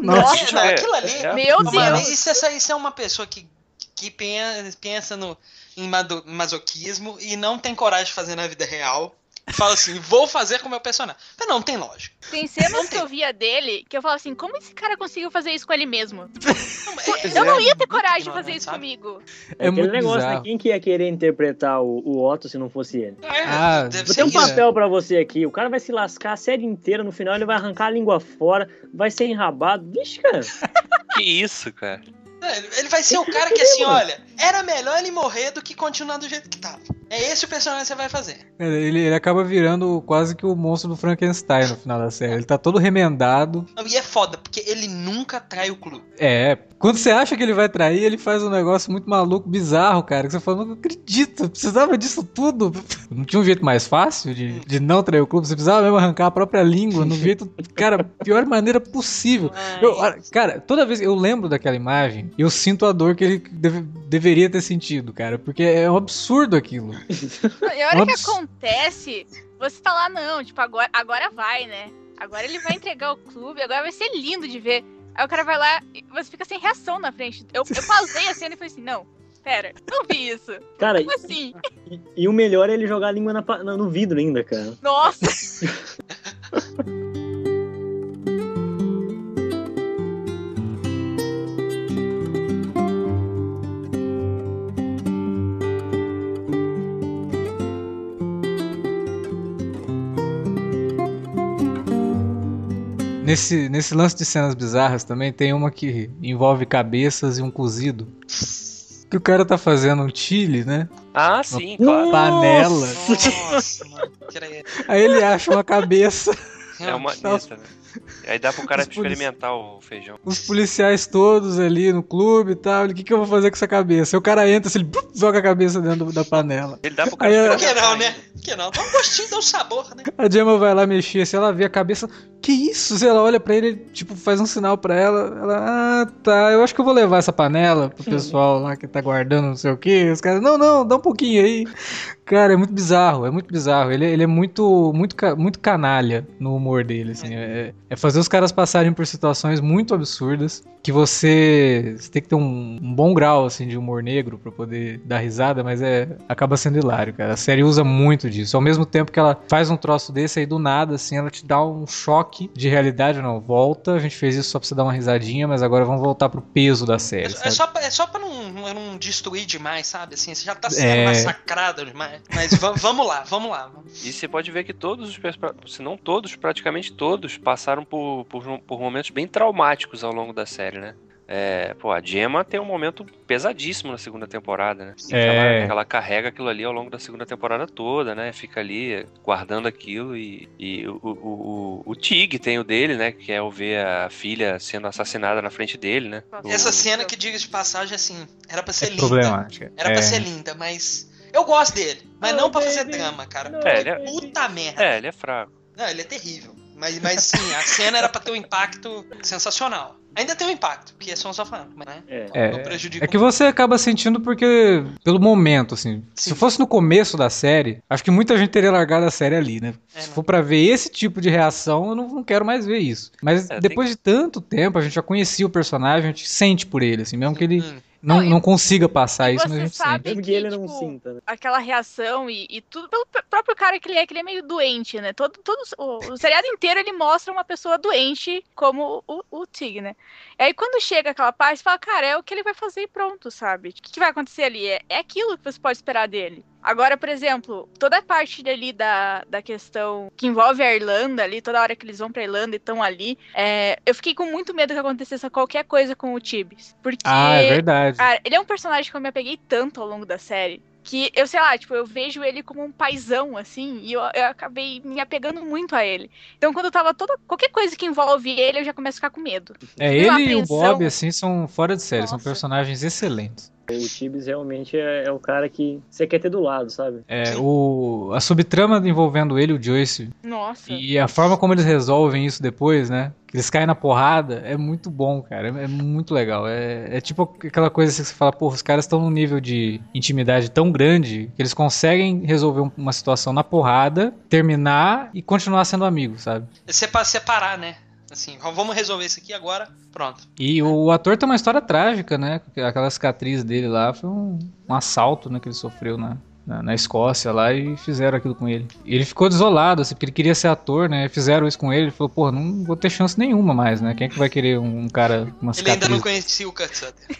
Nossa, não, aquilo ali. É, meu Deus! Isso, é, isso é uma pessoa que, que pensa no, em masoquismo e não tem coragem de fazer na vida real fala assim, vou fazer com o meu personagem. Mas não, tem lógica. Tem cenas que eu via dele que eu falo assim, como esse cara conseguiu fazer isso com ele mesmo? <laughs> É, eu não ia ter coragem de fazer isso sabe? comigo. É, é aquele negócio, né? Quem que ia querer interpretar o, o Otto se não fosse ele? É, ah, vou ter um papel para você aqui. O cara vai se lascar a série inteira, no final ele vai arrancar a língua fora, vai ser enrabado. Vixe, cara. <laughs> que isso, cara. Ele vai ser o cara que assim, olha, era melhor ele morrer do que continuar do jeito que tava. É esse o personagem que você vai fazer. Ele, ele acaba virando quase que o monstro do Frankenstein no final da série. Ele tá todo remendado. E é foda, porque ele nunca trai o clube. É, quando você acha que ele vai trair, ele faz um negócio muito maluco, bizarro, cara. Que você fala, não acredito, precisava disso tudo. Não tinha um jeito mais fácil de, de não trair o clube. Você precisava mesmo arrancar a própria língua no jeito, cara, pior maneira possível. Eu, cara, toda vez que eu lembro daquela imagem, eu sinto a dor que ele deve, deveria ter sentido, cara. Porque é um absurdo aquilo. <laughs> E a hora que acontece, você tá lá, não, tipo, agora, agora vai, né? Agora ele vai entregar o clube, agora vai ser lindo de ver. Aí o cara vai lá e você fica sem reação na frente. Eu, eu pausei a cena e falei assim, não, pera, não vi isso. Cara, Como assim? E, e, o melhor é ele jogar a língua na, no vidro ainda, cara. Nossa! <laughs> Nesse, nesse lance de cenas bizarras também tem uma que envolve cabeças e um cozido. Que o cara tá fazendo um chile, né? Ah, sim, claro. Panela. Nossa, mano. Aí ele acha uma cabeça. É uma nessa, né? Aí dá pro cara experimentar o feijão. Os policiais todos ali no clube e tal. O que, que eu vou fazer com essa cabeça? Aí o cara entra, assim, ele joga a cabeça dentro da panela. Ele dá pro cara Aí, Por que não, né? Que não? Dá um gostinho, dá um sabor, né? A Gemma vai lá mexer, se ela vê a cabeça que isso? Se ela olha para ele, tipo, faz um sinal para ela, ela, ah, tá, eu acho que eu vou levar essa panela pro pessoal lá que tá guardando não sei o que. Os caras, não, não, dá um pouquinho aí. Cara, é muito bizarro, é muito bizarro. Ele, ele é muito, muito, muito canalha no humor dele, assim. É, é, fazer os caras passarem por situações muito absurdas que você, você tem que ter um, um, bom grau, assim, de humor negro para poder dar risada, mas é acaba sendo hilário, cara. A série usa muito disso. Ao mesmo tempo que ela faz um troço desse aí do nada, assim, ela te dá um choque de realidade. Não, volta, a gente fez isso só pra você dar uma risadinha, mas agora vamos voltar pro peso da série. É, é só, pra, é só pra não, não destruir demais, sabe? Assim, você já tá sendo é... massacrado demais. Mas vamos lá, vamos lá. E você pode ver que todos os, se não todos, praticamente todos, passaram por, por, por momentos bem traumáticos ao longo da série, né? É, pô, a Gemma tem um momento pesadíssimo na segunda temporada, né? É. Ela, ela, carrega aquilo ali ao longo da segunda temporada toda, né? Fica ali guardando aquilo e, e o, o, o, o Tig tem o dele, né? Que é o ver a filha sendo assassinada na frente dele, né? Essa cena que, diga de passagem, assim, era pra ser é linda. Problemática. Era é. pra ser linda, mas eu gosto dele, mas não, não pra fazer drama, cara. Não, é, ele é... Puta merda. É, ele é fraco. Não, ele é terrível. Mas, mas sim, a cena era pra ter um impacto sensacional. Ainda tem um impacto, porque é Sons of Anarchy, né? É. É, é que você acaba sentindo porque, pelo momento, assim. Sim. Se fosse no começo da série, acho que muita gente teria largado a série ali, né? É, se for pra ver esse tipo de reação, eu não, não quero mais ver isso. Mas é, depois tem... de tanto tempo, a gente já conhecia o personagem, a gente sente por ele, assim, mesmo que ele. Hum não, não consiga passar isso, mas a gente sabe sente. Que, ele não tipo, sinta, né? Aquela reação e, e, tudo pelo próprio cara que ele é, que ele é meio doente, né? Todo, todo, o, o seriado inteiro ele mostra uma pessoa doente como o, o Tig, né? E aí quando chega aquela parte, você fala, cara, é o que ele vai fazer e pronto, sabe? O que, que vai acontecer ali? É, é aquilo que você pode esperar dele. Agora, por exemplo, toda a parte ali da, da questão que envolve a Irlanda ali, toda hora que eles vão pra Irlanda e estão ali, é, eu fiquei com muito medo que acontecesse qualquer coisa com o Tibbs. Porque. Ah, é verdade. Cara, ele é um personagem que eu me apeguei tanto ao longo da série que eu sei lá, tipo, eu vejo ele como um paizão, assim, e eu, eu, acabei me apegando muito a ele. Então, quando tava toda. qualquer coisa que envolve ele, eu já começo a ficar com medo. É, ele e o Bob, assim, são fora de série, Nossa. são personagens excelentes. O Tibbs realmente é, é, o cara que você quer ter do lado, sabe? É, o, a subtrama envolvendo ele e o Joyce. Nossa. E a forma como eles resolvem isso depois, né? Que eles caem na porrada, é muito bom, cara. É, é muito legal. É, é, tipo aquela coisa que você fala, pô, os caras estão num nível de intimidade tão grande que eles conseguem resolver uma situação na porrada, terminar e continuar sendo amigos, sabe? Separar, né? Assim, vamos resolver isso aqui agora, pronto. E o ator tem uma história trágica, né? Aquela cicatriz dele lá foi um, um assalto né, que ele sofreu, né? Na, na, Escócia lá e fizeram aquilo com ele. E ele ficou desolado, assim, porque ele queria ser ator, né? Fizeram isso com ele, ele falou, pô, não vou ter chance nenhuma mais, né? Quem é que vai querer um, um cara com uma Ele ainda não conhecia o Kurt Sutter.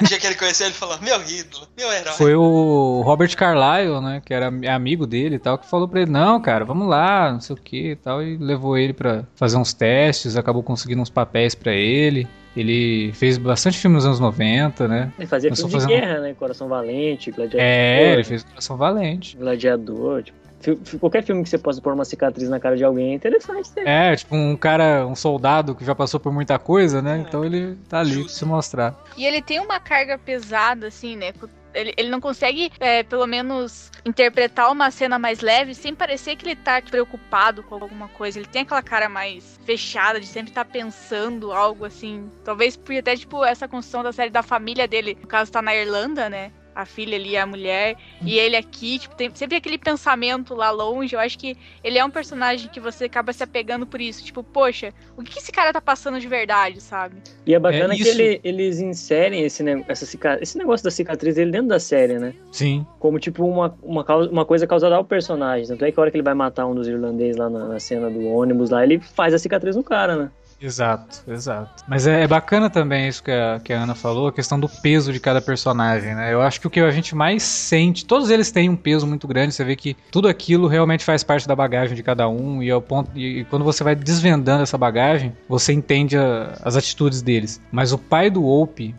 no dia que ele conheceu, ele falou, meu ídolo, meu herói. Foi o Robert Carlyle, né? Que era amigo dele e tal, que falou pra ele, não, cara, vamos lá, não sei o que e tal, e levou ele para fazer uns testes, acabou conseguindo uns papéis para ele. Ele fez bastante filme nos anos 90, né? Ele fazia filme de fazendo... guerra, né? Coração Valente, Gladiador. É, ele fez Coração Valente. Gladiador, tipo, qualquer filme que você possa pôr uma cicatriz na cara de alguém é interessante. Né? É, tipo um cara, um soldado que já passou por muita coisa, né? É. Então ele tá ali pra se mostrar. E ele tem uma carga pesada, assim, né? Ele, ele não consegue, é, pelo menos, interpretar uma cena mais leve sem parecer que ele tá preocupado com alguma coisa. Ele tem aquela cara mais fechada, de sempre estar tá pensando algo assim. Talvez por até, tipo, essa construção da série da família dele, no caso, tá na Irlanda, né? A filha ali, a mulher, e ele aqui, tipo, tem sempre aquele pensamento lá longe. Eu acho que ele é um personagem que você acaba se apegando por isso. Tipo, poxa, o que esse cara tá passando de verdade, sabe? E é bacana é que ele, eles inserem esse, essa esse negócio da cicatriz dele dentro da série, né? Sim. Como, tipo, uma, uma, uma coisa causada ao personagem. Tanto é que a hora que ele vai matar um dos irlandeses lá na, na cena do ônibus lá, ele faz a cicatriz no cara, né? Exato, exato. Mas é, é, bacana também isso que a, que a Ana falou, a questão do peso de cada personagem, né? Eu acho que o que a gente mais sente, todos eles têm um peso muito grande, você vê que tudo aquilo realmente faz parte da bagagem de cada um, e, ao ponto, e, e quando você vai desvendando essa bagagem, você entende a, as atitudes deles. Mas o pai do Ope,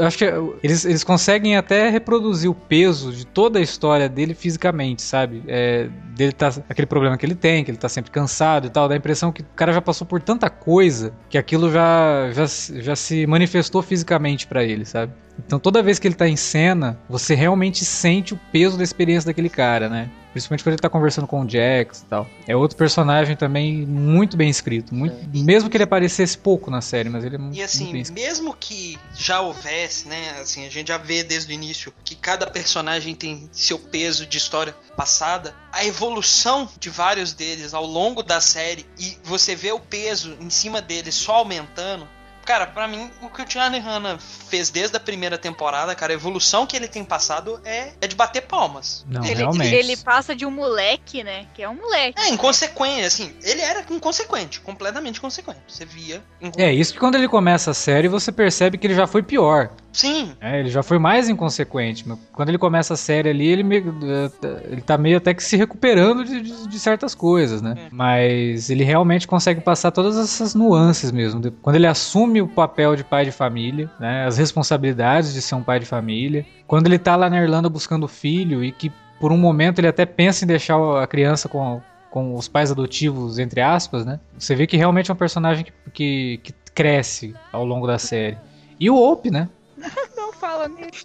acho que eles, eles conseguem até reproduzir o peso de toda a história dele fisicamente, sabe? É, dele tá aquele problema que ele tem, que ele tá sempre cansado e tal, dá a impressão que o cara já passou por tanta coisa que aquilo já, já, já se manifestou fisicamente para ele, sabe? Então toda vez que ele tá em cena, você realmente sente o peso da experiência daquele cara, né? Principalmente quando ele tá conversando com o Jax e tal. É outro personagem também muito bem escrito. Muito, é. Mesmo que ele aparecesse pouco na série, mas ele é muito, e assim, muito bem escrito. mesmo que já houvesse, né? Assim, a gente já vê desde o início que cada personagem tem seu peso de história passada. A evolução de vários deles ao longo da série e você vê o peso em cima deles só aumentando Cara, para mim, o que o Charlie Hanna fez desde a primeira temporada, cara, a evolução que ele tem passado é, é de bater palmas. Não, ele, realmente. ele passa de um moleque, né? Que é um moleque. É, inconsequente, assim. Ele era inconsequente, completamente inconsequente. Você via. É, isso que quando ele começa a série, você percebe que ele já foi pior. Sim. É, ele já foi mais inconsequente. Quando ele começa a série ali, ele, meio, eh, ele tá meio até que se recuperando de, de, de certas coisas, né? É. Mas ele realmente consegue passar todas essas nuances mesmo. Quando ele assume o papel de pai de família, né? As responsabilidades de ser um pai de família. Quando ele tá lá na Irlanda buscando filho e que por um momento ele até pensa em deixar a criança com, com os pais adotivos, entre aspas, né? Você vê que realmente é um personagem que, que, que cresce ao longo da série. E o Ope, né? <laughs> Não fala nisso,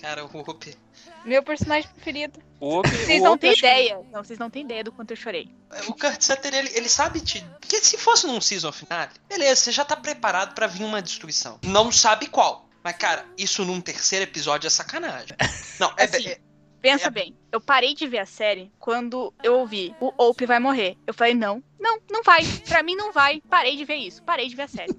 Cara, o Whoop. Meu personagem preferido. O Whoop, vocês não Whoop têm ideia. Que... Não, vocês não têm ideia do quanto eu chorei. O Kurt Sutter, ele, ele sabe te. Porque se fosse num season final, beleza, você já tá preparado para vir uma destruição. Não sabe qual. Mas, cara, isso num terceiro episódio é sacanagem. Não, é. Assim, é pensa é... bem, eu parei de ver a série quando eu ouvi o Ope vai morrer. Eu falei, não, não, não vai. Pra mim não vai. Parei de ver isso. Parei de ver a série.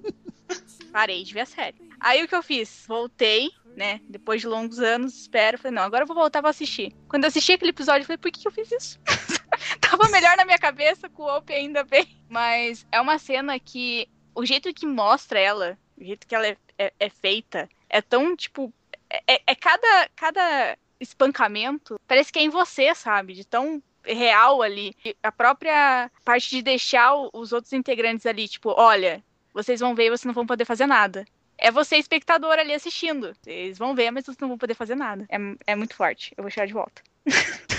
<laughs> Parei de ver a série. Aí o que eu fiz? Voltei, né? Depois de longos anos, espero. Falei, não, agora eu vou voltar pra assistir. Quando eu assisti aquele episódio, eu falei, por que eu fiz isso? <laughs> Tava melhor na minha cabeça com o Ope ainda bem. Mas é uma cena que o jeito que mostra ela, o jeito que ela é, é, é feita, é tão, tipo. É, é, cada, cada espancamento parece que é em você, sabe? De tão real ali. E a própria parte de deixar os outros integrantes ali, tipo, olha, vocês vão ver e vocês não vão poder fazer nada. É você, espectador, ali assistindo. Vocês vão ver, mas vocês não vão poder fazer nada. É, é muito forte. Eu vou tirar de volta. <laughs>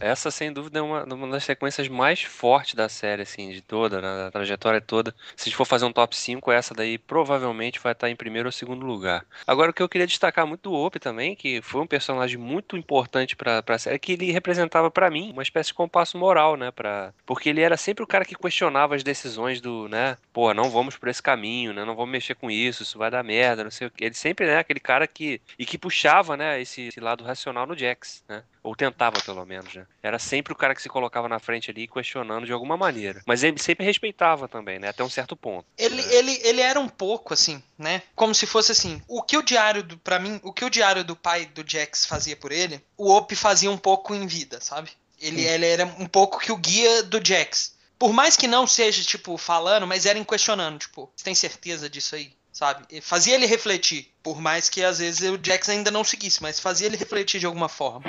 Essa, sem dúvida, é uma, uma das sequências mais fortes da série, assim, de toda, né, da trajetória toda. Se a gente for fazer um top 5, essa daí provavelmente vai estar em primeiro ou segundo lugar. Agora, o que eu queria destacar muito do Ope também, que foi um personagem muito importante pra, pra série, que ele representava para mim uma espécie de compasso moral, né, pra... porque ele era sempre o cara que questionava as decisões do, né, pô, não vamos por esse caminho, né, não vamos mexer com isso, isso vai dar merda, não sei o que. Ele sempre, né, aquele cara que, e que puxava, né, esse, esse lado racional no Jax, né, ou tentava pelo menos, né. Era sempre o cara que se colocava na frente ali questionando de alguma maneira. Mas ele sempre respeitava também, né? Até um certo ponto. Ele, né? ele, ele era um pouco assim, né? Como se fosse assim. O que o diário do. para mim, o que o diário do pai do Jax fazia por ele, o Op fazia um pouco em vida, sabe? Ele, ele era um pouco que o guia do Jax. Por mais que não seja, tipo, falando, mas era em questionando, tipo, você tem certeza disso aí? Sabe? Fazia ele refletir. Por mais que às vezes o Jax ainda não seguisse, mas fazia ele refletir de alguma forma.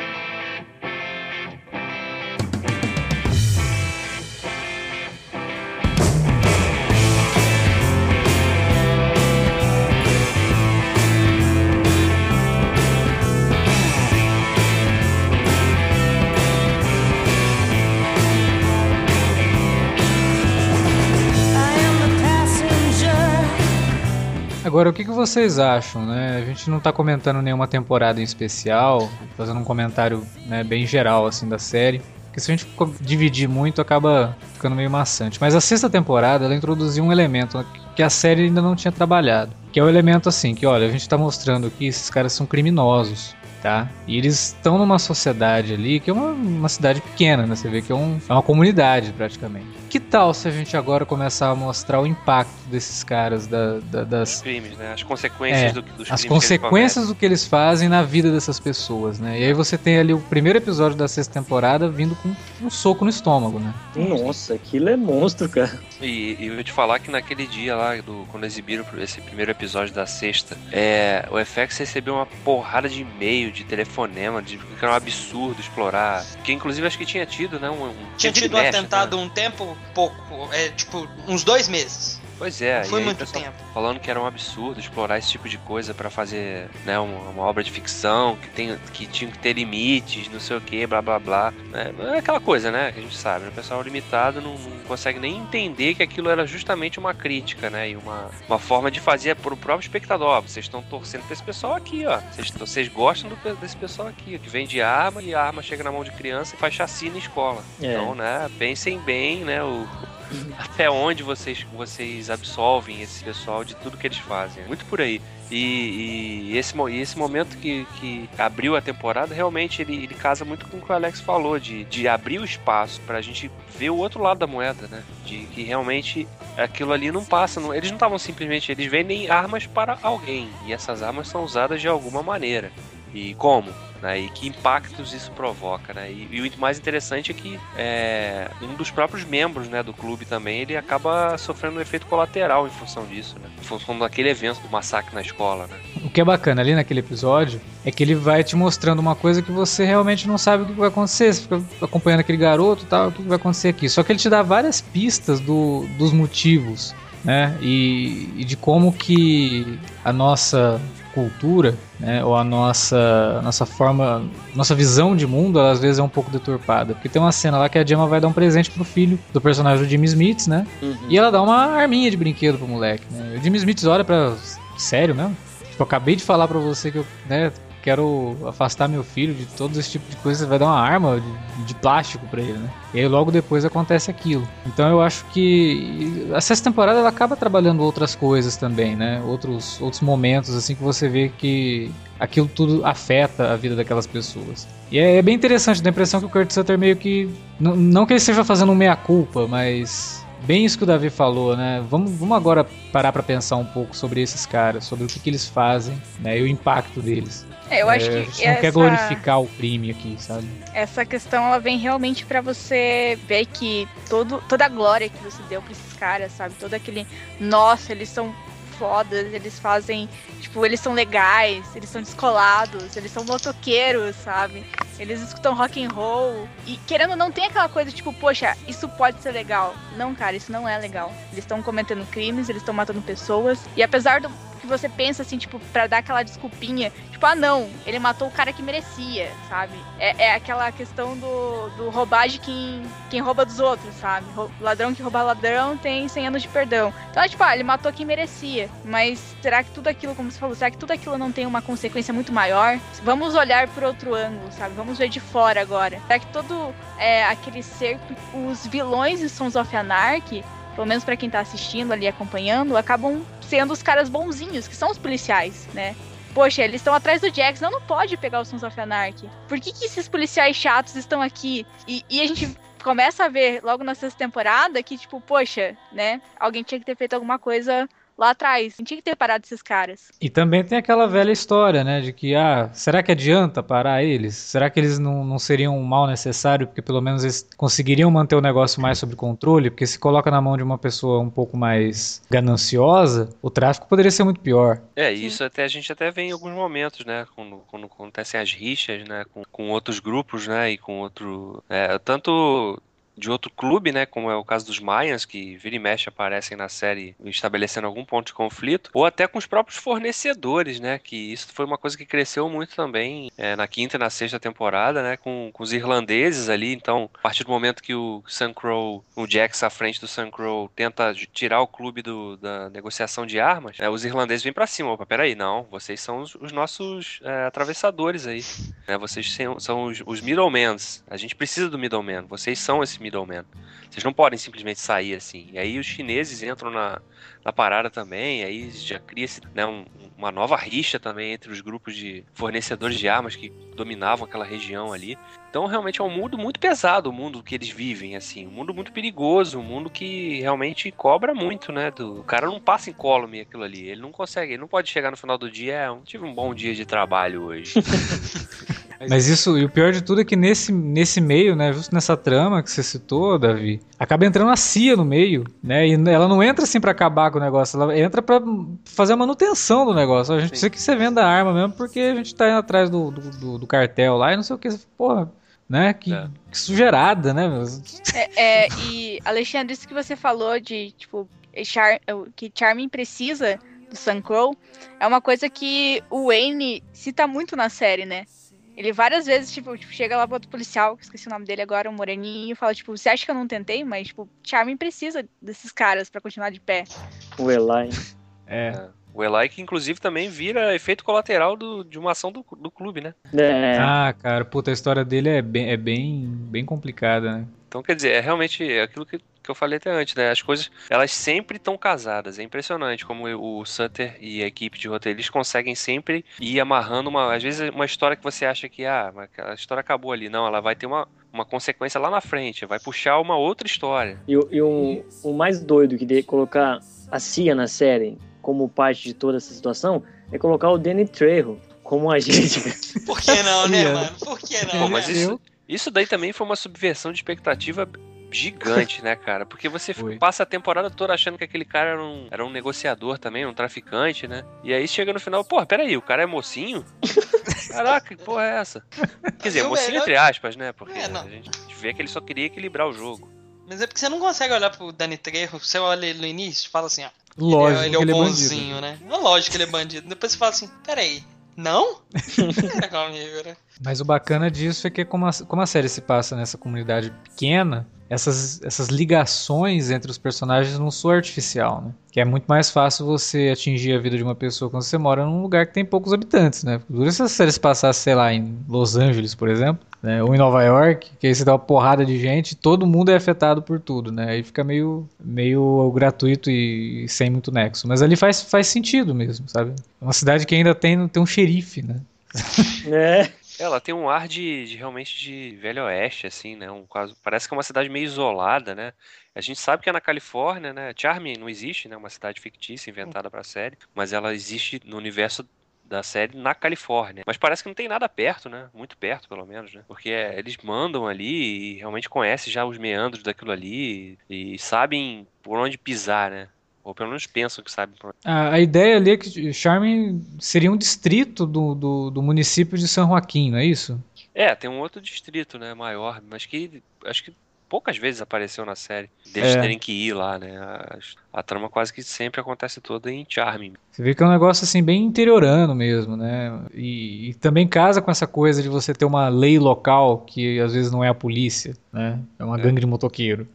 Agora, o que, que vocês acham, né? A gente não tá comentando nenhuma temporada em especial, fazendo um comentário né, bem geral, assim, da série. Porque se a gente dividir muito, acaba ficando meio maçante. Mas a sexta temporada, ela introduziu um elemento que a série ainda não tinha trabalhado. Que é o elemento assim, que olha, a gente tá mostrando que esses caras são criminosos tá? E eles estão numa sociedade ali que é uma, uma cidade pequena, né? Você vê que é, um, é uma comunidade praticamente. Que tal se a gente agora começar a mostrar o impacto desses caras, da, da, das Os crimes, né? As consequências é, do, dos As consequências do que eles fazem na vida dessas pessoas, né? E aí você tem ali o primeiro episódio da sexta temporada vindo com um soco no estômago, né? Nossa, aquilo é monstro, cara. E, e eu vou te falar que naquele dia lá, do, quando exibiram esse primeiro episódio da sexta, é, o FX recebeu uma porrada de e-mail, de telefonema, de que era um absurdo explorar. Que inclusive acho que tinha tido, né? Um, um tinha tido um atentado né? um tempo pouco, é tipo, uns dois meses. Pois é, foi muito tempo. Falando que era um absurdo explorar esse tipo de coisa para fazer né, uma, uma, obra de ficção, que, tem, que tinha que ter limites, não sei o que, blá blá blá. É, é aquela coisa, né? Que a gente sabe, né? o pessoal limitado não, não, consegue nem entender que aquilo era justamente uma crítica, né? E uma, uma forma de fazer pro próprio espectador. Ó, vocês estão torcendo pra esse pessoal aqui, ó. Vocês, vocês gostam do, desse pessoal aqui, que vende arma e a arma chega na mão de criança e faz chacina em escola. É. Então, né? Pensem bem, né? O, até onde vocês, vocês absolvem esse pessoal de tudo que eles fazem. Muito por aí. E, e esse, e esse momento que, que abriu a temporada, realmente ele, ele casa muito com o que o Alex falou, de, de abrir o espaço pra gente ver o outro lado da moeda, né? De que realmente aquilo ali não passa. Não, eles não estavam simplesmente. Eles vendem armas para alguém. E essas armas são usadas de alguma maneira. E como? Né, e que impactos isso provoca, né? E, e o mais interessante é que é, um dos próprios membros né, do clube também ele acaba sofrendo um efeito colateral em função disso, né? Em função daquele evento do massacre na escola, né? O que é bacana ali naquele episódio é que ele vai te mostrando uma coisa que você realmente não sabe o que vai acontecer. Você fica acompanhando aquele garoto tal, o que vai acontecer aqui. Só que ele te dá várias pistas do, dos motivos, né? E, e de como que a nossa cultura, né, ou a nossa, a nossa forma, nossa visão de mundo, ela, às vezes é um pouco deturpada. Porque tem uma cena lá que a Gemma vai dar um presente pro filho do personagem do Jimmy Smith, né? Uhum. E ela dá uma arminha de brinquedo pro moleque, né? O Jimmy Smith olha pra... Sério mesmo? Tipo, eu acabei de falar pra você que eu, né, quero afastar meu filho de todos esse tipo de coisa, você vai dar uma arma de, de plástico para ele, né? E aí logo depois acontece aquilo. Então eu acho que a sexta temporada ela acaba trabalhando outras coisas também, né? Outros, outros momentos assim que você vê que aquilo tudo afeta a vida daquelas pessoas. E é, é bem interessante, dá a impressão que o Kurt Sutter meio que. Não que ele esteja fazendo um meia-culpa, mas bem isso que o Davi falou, né? Vamos, vamos agora parar para pensar um pouco sobre esses caras, sobre o que, que eles fazem, né? E o impacto deles. É, eu acho é, que a gente não essa... quer glorificar o crime aqui, sabe? Essa questão ela vem realmente para você ver que todo, toda a glória que você deu para esses caras, sabe? Todo aquele, nossa, eles são fodas, eles fazem, tipo, eles são legais, eles são descolados, eles são motoqueiros, sabe? Eles escutam rock and roll e querendo não tem aquela coisa tipo, poxa, isso pode ser legal. Não, cara, isso não é legal. Eles estão cometendo crimes, eles estão matando pessoas e apesar do que você pensa assim, tipo, para dar aquela desculpinha, tipo, ah não, ele matou o cara que merecia, sabe? É, é aquela questão do, do roubar de quem, quem rouba dos outros, sabe? Ladrão que rouba ladrão tem 100 anos de perdão. Então, é, tipo, ah, ele matou quem merecia. Mas será que tudo aquilo, como você falou, será que tudo aquilo não tem uma consequência muito maior? Vamos olhar por outro ângulo, sabe? Vamos ver de fora agora. Será que todo é, aquele cerco, os vilões de Sons of Anarchy pelo menos para quem tá assistindo ali, acompanhando, acabam sendo os caras bonzinhos, que são os policiais, né? Poxa, eles estão atrás do Jackson, não, não pode pegar o Sons of Anarchy. Por que, que esses policiais chatos estão aqui? E, e a gente começa a ver logo na sexta temporada que, tipo, poxa, né? Alguém tinha que ter feito alguma coisa lá atrás. Não tinha que ter parado esses caras. E também tem aquela velha história, né? De que, ah, será que adianta parar eles? Será que eles não, não seriam um mal necessário? Porque pelo menos eles conseguiriam manter o negócio mais sob controle? Porque se coloca na mão de uma pessoa um pouco mais gananciosa, o tráfico poderia ser muito pior. É, isso até a gente até vê em alguns momentos, né? Quando, quando acontecem as rixas, né? Com, com outros grupos, né? E com outro. É, tanto de outro clube, né, como é o caso dos Mayans, que vira e mexe aparecem na série estabelecendo algum ponto de conflito, ou até com os próprios fornecedores, né, que isso foi uma coisa que cresceu muito também é, na quinta e na sexta temporada, né, com, com, os irlandeses ali, então, a partir do momento que o Sun Crow, o Jax à frente do Sun Crow, tenta tirar o clube do, da negociação de armas, é, os irlandeses vêm para cima, opa, peraí, não, vocês são os, os nossos é, atravessadores aí, né, vocês são, são os, os middlemen, a gente precisa do middleman, vocês são esse middleman. Vocês não podem simplesmente sair assim. E aí os chineses entram na, na parada também, aí já cria-se né, um, uma nova rixa também entre os grupos de fornecedores de armas que dominavam aquela região ali. Então realmente é um mundo muito pesado, o mundo que eles vivem, assim, um mundo muito perigoso, um mundo que realmente cobra muito, né? Do... O cara não passa em column aquilo ali, ele não consegue, ele não pode chegar no final do dia, é, tive um bom dia de trabalho hoje. <laughs> Mas isso, e o pior de tudo é que nesse, nesse meio, né, justo nessa trama que você citou, Davi, acaba entrando a CIA no meio, né? E ela não entra assim para acabar com o negócio, ela entra para fazer a manutenção do negócio. A gente Sim. precisa que você venda a arma mesmo, porque a gente tá indo atrás do, do, do, do cartel lá e não sei o que. Porra, né? Que, é. que sujeirada, né? É, é, e Alexandre, isso que você falou de, tipo, Char que Charmin precisa do Sun Crow é uma coisa que o Wayne cita muito na série, né? Ele várias vezes, tipo, tipo, chega lá pro outro policial, que esqueci o nome dele agora, o um moreninho, e fala, tipo, você acha que eu não tentei? Mas, tipo, Charmin precisa desses caras para continuar de pé. O Eli. É. é. O Eli que inclusive também vira efeito colateral do, de uma ação do, do clube, né? É. Ah, cara, puta, a história dele é bem, é bem, bem complicada, né? Então, quer dizer, é realmente aquilo que, que eu falei até antes, né? As coisas, elas sempre estão casadas. É impressionante como o Sutter e a equipe de roteiristas conseguem sempre ir amarrando uma... Às vezes uma história que você acha que, ah, a história acabou ali. Não, ela vai ter uma, uma consequência lá na frente. Vai puxar uma outra história. E, e um, o mais doido que de colocar a Cia na série como parte de toda essa situação é colocar o Danny Trejo como agente. Por que não, né, mano? Por que não, Pô, mas né? isso, isso daí também foi uma subversão de expectativa gigante, né, cara? Porque você Foi. passa a temporada toda achando que aquele cara era um, era um negociador também, um traficante, né? E aí chega no final, porra, peraí, o cara é mocinho? <laughs> Caraca, que porra é essa? Quer dizer, mocinho entre aspas, né? Porque é, a gente vê que ele só queria equilibrar o jogo. Mas é porque você não consegue olhar pro Dani Trejo, você olha ele no início e fala assim, ó. Lógico, ele é, ele é o bonzinho, é né? É lógico que ele é bandido. Depois você fala assim, peraí, não? <laughs> Era comigo, né? Mas o bacana disso é que como a, como a série se passa nessa comunidade pequena, essas, essas ligações entre os personagens não são artificial, né? Que é muito mais fácil você atingir a vida de uma pessoa quando você mora num lugar que tem poucos habitantes, né? Dura se a série se passasse, sei lá, em Los Angeles, por exemplo, né? ou em Nova York, que aí você dá uma porrada de gente, todo mundo é afetado por tudo, né? Aí fica meio, meio gratuito e, sem muito nexo. Mas ali faz, faz sentido mesmo, sabe? É uma cidade que ainda tem, tem um xerife, né? É. Ela tem um ar de, de, realmente de velho oeste, assim, né? Um caso, parece que é uma cidade meio isolada, né? A gente sabe que é na Califórnia, né? Charming não existe, né? Uma cidade fictícia inventada para a série, mas ela existe no universo da série na Califórnia. Mas parece que não tem nada perto, né? Muito perto, pelo menos, né? Porque é, eles mandam ali e realmente conhecem já os meandros daquilo ali e, e sabem por onde pisar, né? Ou pelo menos pensam que sabem. A, a ideia ali é que Charming seria um distrito do, do, do, município de São Joaquim, não é isso? É, tem um outro distrito, né, maior, mas que acho que poucas vezes apareceu na série. Deles é. terem que ir lá, né? A, a, trama quase que sempre acontece toda em Charming. Você vê que é um negócio assim bem interiorano mesmo, né? E, e, também casa com essa coisa de você ter uma lei local que às vezes não é a polícia, né? É uma é. gangue de motoqueiro.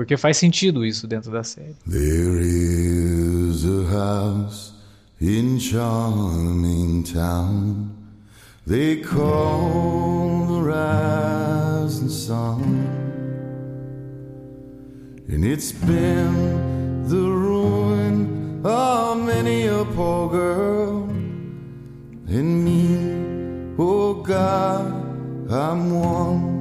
Porque faz sentido isso dentro da série. There is a house in charming town. They call the rising sun. And it's been the ruin of many a poor girl. And me, oh God, I'm one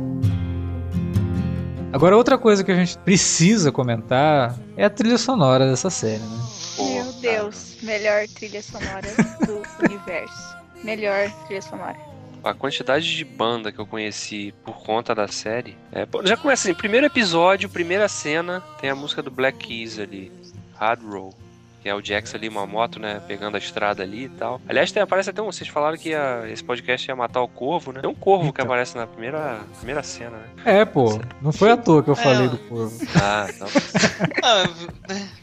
Agora, outra coisa que a gente precisa comentar é a trilha sonora dessa série, né? Meu Deus, melhor trilha sonora do <laughs> universo. Melhor trilha sonora. A quantidade de banda que eu conheci por conta da série. É, já começa assim: primeiro episódio, primeira cena, tem a música do Black Keys ali, Hard Roll que é o Jax ali, uma moto, né, pegando a estrada ali e tal. Aliás, tem, aparece até um, vocês falaram que ia, esse podcast ia matar o corvo, né? Tem um corvo então. que aparece na primeira, primeira cena, né? É, pô, não foi à toa que eu é, falei do corvo. Ah, então. <laughs> ah,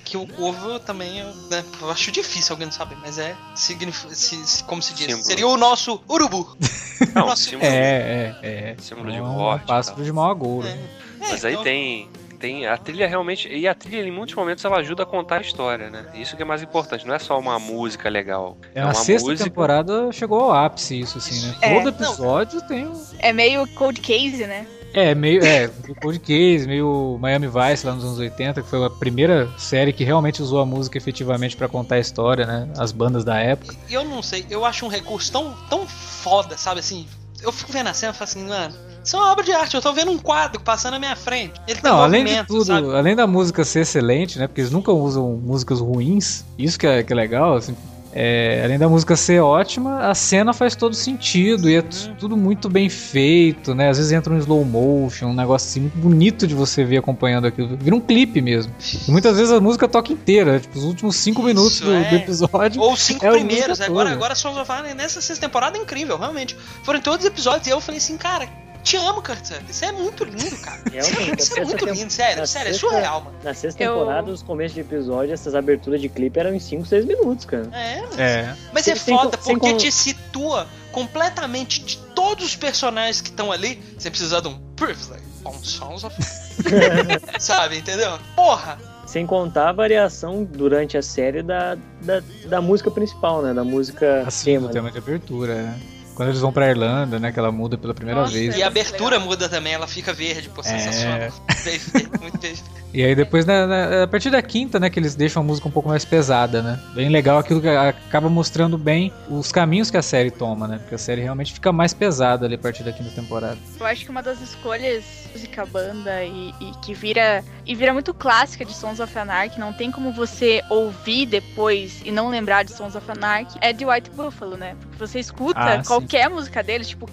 que o corvo também, né, eu acho difícil alguém saber, mas é, se, como se diz, símbolo. seria o nosso urubu. Não, nosso... símbolo, é, é, é. Símbolo de morte. Um pássaro de mau agouro. É. Mas aí então... tem tem a trilha realmente e a trilha em muitos momentos ela ajuda a contar a história, né? Isso que é mais importante, não é só uma música legal. É, é uma sexta música... temporada chegou ao ápice isso assim, né? É, Todo episódio não, tem um... É meio cold case, né? É, meio, é, Cold Case, meio Miami Vice lá nos anos 80, que foi a primeira série que realmente usou a música efetivamente para contar a história, né? As bandas da época. Eu não sei, eu acho um recurso tão, tão foda, sabe assim? Eu fico vendo a cena e falo assim, mano, isso é uma obra de arte, eu tô vendo um quadro passando na minha frente. Ele não, além de tudo, sabe? além da música ser excelente, né? Porque eles nunca usam músicas ruins, isso que é, que é legal, assim. É, além da música ser ótima, a cena faz todo sentido e é tudo muito bem feito, né? Às vezes entra um slow motion, um negócio assim muito bonito de você ver acompanhando aquilo. Vira um clipe mesmo. E muitas vezes a música toca inteira, tipo, os últimos cinco Isso, minutos do, é. do, episódio. Ou cinco é primeiros. Agora, agora só falar nessa sexta temporada é incrível, realmente. Foram todos os episódios e eu falei assim, cara, Te amo, Kurt Sutter. Isso é muito lindo, cara. <laughs> Realmente, Isso é muito tempo- lindo, sério. na Sério, é sexta- surreal, mano. Na sexta Eu- temporada, os começos de episódio, essas aberturas de clipe eram em 5, 6 minutos, cara. É, mano. É. Mas é Sem- foda sem porque con- te situa completamente de todos os personagens que estão ali. Você precisa de um privilege on Sons of. <laughs> Sabe, entendeu? Porra! Sem contar a variação durante a série da, da, da música principal, né? Da música Assim, tema. o tema de abertura, né? Quando eles vão pra Irlanda, né? Que ela muda pela primeira Nossa, vez. E a abertura muda também, ela fica verde, pô, É. sensacional. Perfeito, <laughs> muito perfeito. E aí depois, na- na- a partir da quinta, né, que eles deixam a música um pouco mais pesada, né? Bem legal aquilo que acaba mostrando bem os caminhos que a série toma, né? Porque a série realmente fica mais pesada ali a partir da quinta temporada. Eu acho que uma das escolhas música banda e, e que vira e vira muito clássica de Sons of Anarchy, não tem como você ouvir depois e não lembrar de Sons of Anarchy, é de White Buffalo, né? Porque você escuta Ah, sim. qualquer música deles, tipo,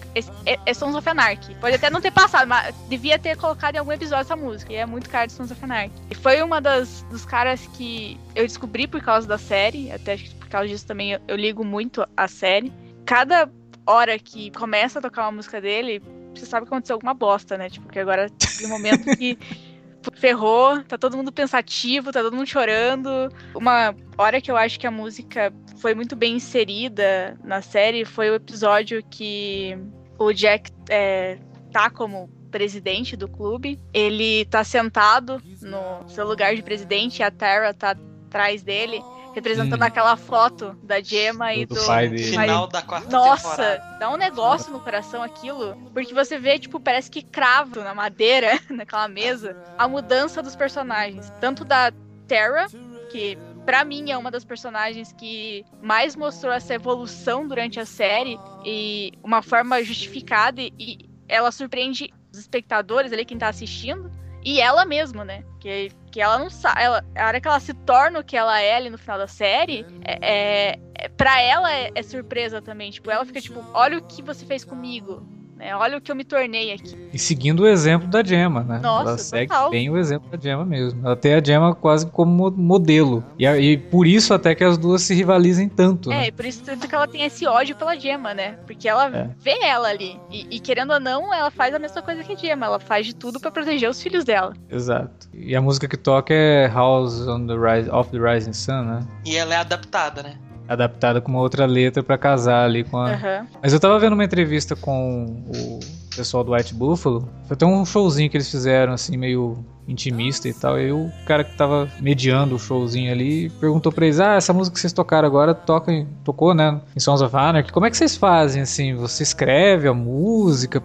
é, é- Sons of Anarchy. Pode até não ter passado, mas devia ter colocado em algum episódio essa música. E é muito cara de Sons of Anarchy. E foi uma das dos caras que eu descobri por causa da série, até acho que por causa disso também eu, eu ligo muito a série. Cada hora que começa a tocar uma música dele, você sabe que aconteceu alguma bosta, né? Tipo, que agora tem um momento que <laughs> ferrou, tá todo mundo pensativo, tá todo mundo chorando. Uma hora que eu acho que a música foi muito bem inserida na série foi o episódio que o Jack é, tá como presidente do clube. Ele tá sentado no seu lugar de presidente e a Tara tá atrás dele. Representando Hum. aquela foto da Gemma e Do do, pai dele. Final da quarta nossa, temporada. dá um negócio no coração aquilo. Porque você vê, tipo, parece que cravo na madeira, <laughs> naquela mesa, a mudança dos personagens. Tanto da Terra, que pra mim é uma das personagens que mais mostrou essa evolução durante a série e uma forma justificada e, e ela surpreende os espectadores ali, quem tá assistindo. E ela mesma, né? Que, que ela não sabe. A hora que ela se torna o que ela é ali no final da série, é, é, é- pra ela é, é surpresa também. Tipo, ela fica tipo, olha o que você fez comigo. Né? Olha o que eu me tornei aqui. E seguindo o exemplo da Gemma, né? Nossa, Ela segue total. bem o exemplo da Gemma mesmo. Ela tem a Gemma quase como mo- modelo. E, e por isso até que as duas se rivalizem tanto, né? É, por isso tanto que ela tem esse ódio pela Gemma, né? Porque ela É. vê ela ali. E, e querendo ou não, ela faz a mesma coisa que a Gemma. Ela faz de tudo pra proteger os filhos dela. Exato. E a música que toca é House on the Rise, of the Rising Sun, né? E ela é adaptada, né? Adaptada com uma outra letra pra casar ali com a, Aham. Mas eu tava vendo uma entrevista com o pessoal do White Buffalo. Foi até um showzinho que eles fizeram, assim, meio intimista e tal. E aí o cara que tava mediando o showzinho ali perguntou pra eles: Ah, essa música que vocês tocaram agora toca tocou, né? Em Sons of Anarchy. Como é que vocês fazem, assim? Você escreve a música,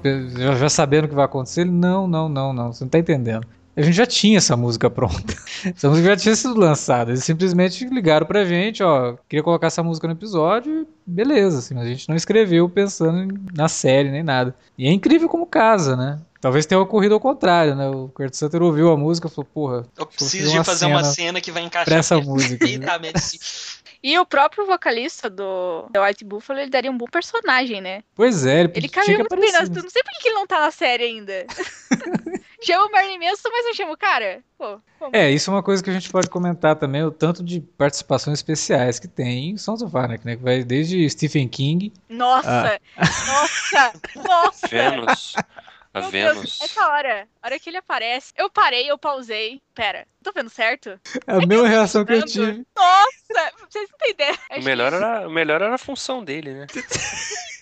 já sabendo o que vai acontecer? Ele, não, não, não, não. Você não tá entendendo. A gente já tinha essa música pronta. <laughs> Essa música já tinha sido lançada. Eles simplesmente ligaram pra gente, ó, queria colocar essa música no episódio, beleza, assim, mas a gente não escreveu pensando na série nem nada. E é incrível como casa, né? Talvez tenha ocorrido ao contrário, né? O Kurt Sutter ouviu a música e falou, porra, Eu preciso de fazer uma cena que vai encaixar pra essa música. né? E o próprio vocalista do The White Buffalo, ele daria um bom personagem, né? Pois é, ele, Ele caiu muito bem. aparecer. Nas... Não sei por que ele não tá na série ainda. <laughs> chama o Marley Manson, mas não chama o cara. Pô? É, isso é uma coisa que a gente pode comentar também, o tanto de participações especiais que tem em Sons of Anarchy, né? Que vai desde Stephen King, Nossa! Nossa! Nossa! Vênus. A Meu Deus, Vênus. essa hora, a hora que ele aparece, eu parei, eu pausei. Pera, tô vendo certo? é a mesma reação que eu tive. Nossa, vocês não têm ideia. O melhor, era, o melhor era a função dele, né?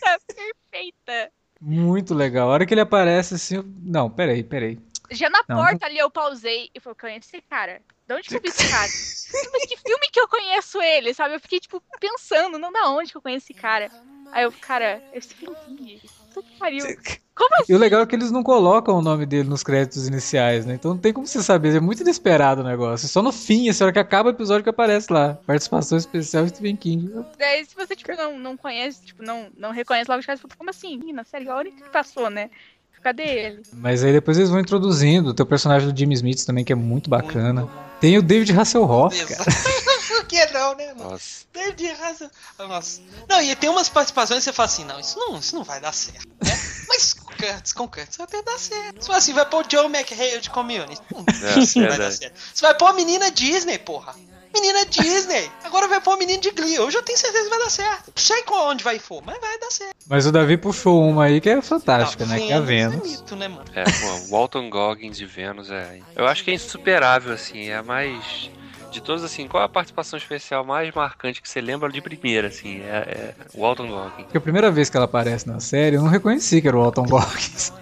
Tá perfeita. Muito legal. A hora que ele aparece assim, eu... não, peraí, peraí. Já na Não. porta ali eu pausei e falei, conheço esse cara. De onde que eu vi esse cara? <laughs> Mas que filme que eu conheço ele, sabe? Eu fiquei, tipo, pensando, não da onde que eu conheço esse cara. Aí eu, cara, esse filme. Puta que pariu. Como assim? E o legal é que eles não colocam o nome dele nos créditos iniciais, né? Então não tem como você saber. É muito inesperado o negócio. Só no fim, essa hora que acaba o episódio que aparece lá. Participação especial Stephen King. Daí, se você, tipo, não, não conhece, tipo, não, não reconhece logo de fala, como assim? Na série, a hora que passou, né? Cadê ele? Mas aí depois eles vão introduzindo. Tem o personagem do Jimmy Smith também, que é muito bacana. Muito. Tem o David Hasselhoff, cara. <laughs> Que não, né, mano? Nossa. David Hasselhoff. Nossa. Não, e tem umas participações que você fala assim, não, isso não, isso não vai dar certo, né? Mas com Kurtz, com Kurtz até dá certo. Se assim, vai pôr o Joe McHale de Community. Hum, É, isso não vai dar certo. Você vai pôr a menina Disney, porra. Menina Disney. Agora vai pôr o menino de Glee. Eu já tenho certeza que vai dar certo. Não sei onde vai for, mas vai dar certo. Mas o Davi puxou uma aí que é fantástica, Não, né? Que é a Vênus Vênus. É mito, né, mano? É, pô, Walton Goggins de Vênus é. Eu acho que é insuperável, assim. É a mais. De todos, assim, qual é a participação especial mais marcante que você lembra de primeira, assim? É, é o Walton Goggins. Porque a primeira vez que ela aparece na série, eu não reconheci que era o Walton Goggins.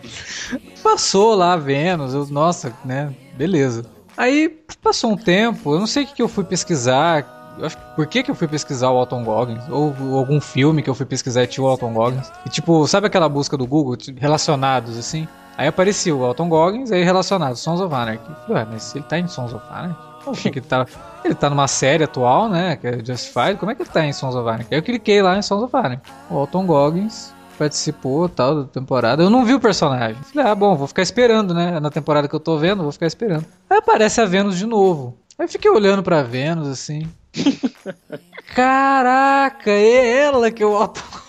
Passou lá Vênus, eu, nossa, né? Beleza. Aí passou um tempo, eu não sei o que, que eu fui pesquisar. Eu acho que por que, que eu fui pesquisar o Walton Goggins? Ou, ou algum filme que eu fui pesquisar e tinha o Walton Goggins. E tipo, sabe aquela busca do Google, tipo, relacionados assim? Aí aparecia o Walton Goggins, aí relacionado, Sons of Anarchy. Ué, mas ele tá em Sons of Anarchy? Achei que ele tá, ele tá numa série atual, né? Que é Justified. Como é que ele tá em Sons of Anarchy? Aí eu cliquei lá em Sons of Anarchy. O Walton Goggins participou tal da temporada. Eu não vi o personagem. Falei, ah, bom, vou ficar esperando, né? Na temporada que eu tô vendo, vou ficar esperando. Aí aparece a Vênus de novo. Aí eu fiquei olhando pra Vênus assim. <laughs> Caraca, é ela que eu E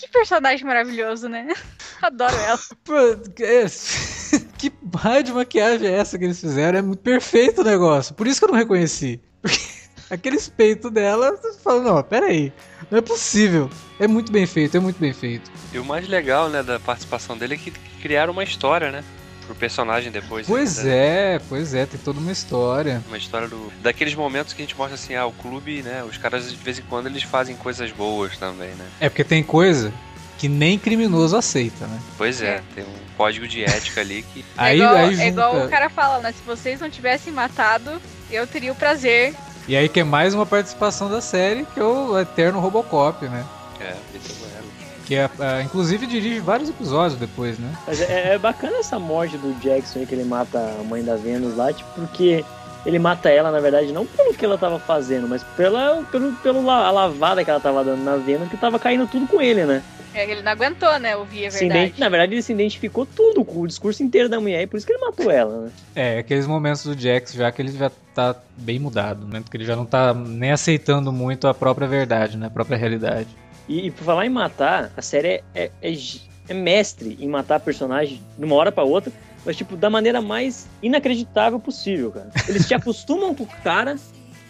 que personagem maravilhoso, né? <laughs> Adoro ela. Pô, é- <laughs> que raio de maquiagem é essa que eles fizeram? É muito perfeito o negócio. Por isso que eu não reconheci. Porque <laughs> aquele peito dela, você fala, não, pera aí. Não é possível. É muito bem feito, é muito bem feito. E o mais legal, né, da participação dele é que criaram uma história, né? Pro personagem depois. Pois ainda. é, pois é, tem toda uma história. Uma história do, daqueles momentos que a gente mostra assim, ah, o clube, né? Os caras de vez em quando eles fazem coisas boas também, né? É porque tem coisa que nem criminoso aceita, né? Pois é, tem um código de ética ali que. <laughs> Aí, é, igual, aí é igual junta- o cara fala, né? Se vocês não tivessem matado, eu teria o prazer. E aí que é mais uma participação da série, que é o Eterno Robocop, né? É, Vitor Bueno. Que é, é, inclusive dirige vários episódios depois, né? Mas é, é bacana essa morte do Jackson aí, que ele mata a mãe da Vênus lá, tipo, porque ele mata ela, na verdade, não pelo que ela tava fazendo, mas pela, pelo, pelo la- a lavada que ela tava dando na Vênus, que tava caindo tudo com ele, né? É, ele não aguentou, né? Ouvir a verdade. Na verdade, ele se identificou tudo com o discurso inteiro da mulher, e por isso que ele matou ela, né? É, aqueles momentos do Jax já que ele já tá bem mudado, né? Porque ele já não tá nem aceitando muito a própria verdade, né? A própria realidade. E, e por falar em matar, a série é, é, é é mestre em matar personagem de uma hora pra outra, mas tipo, da maneira mais inacreditável possível, cara. Eles te <laughs> acostumam com o cara,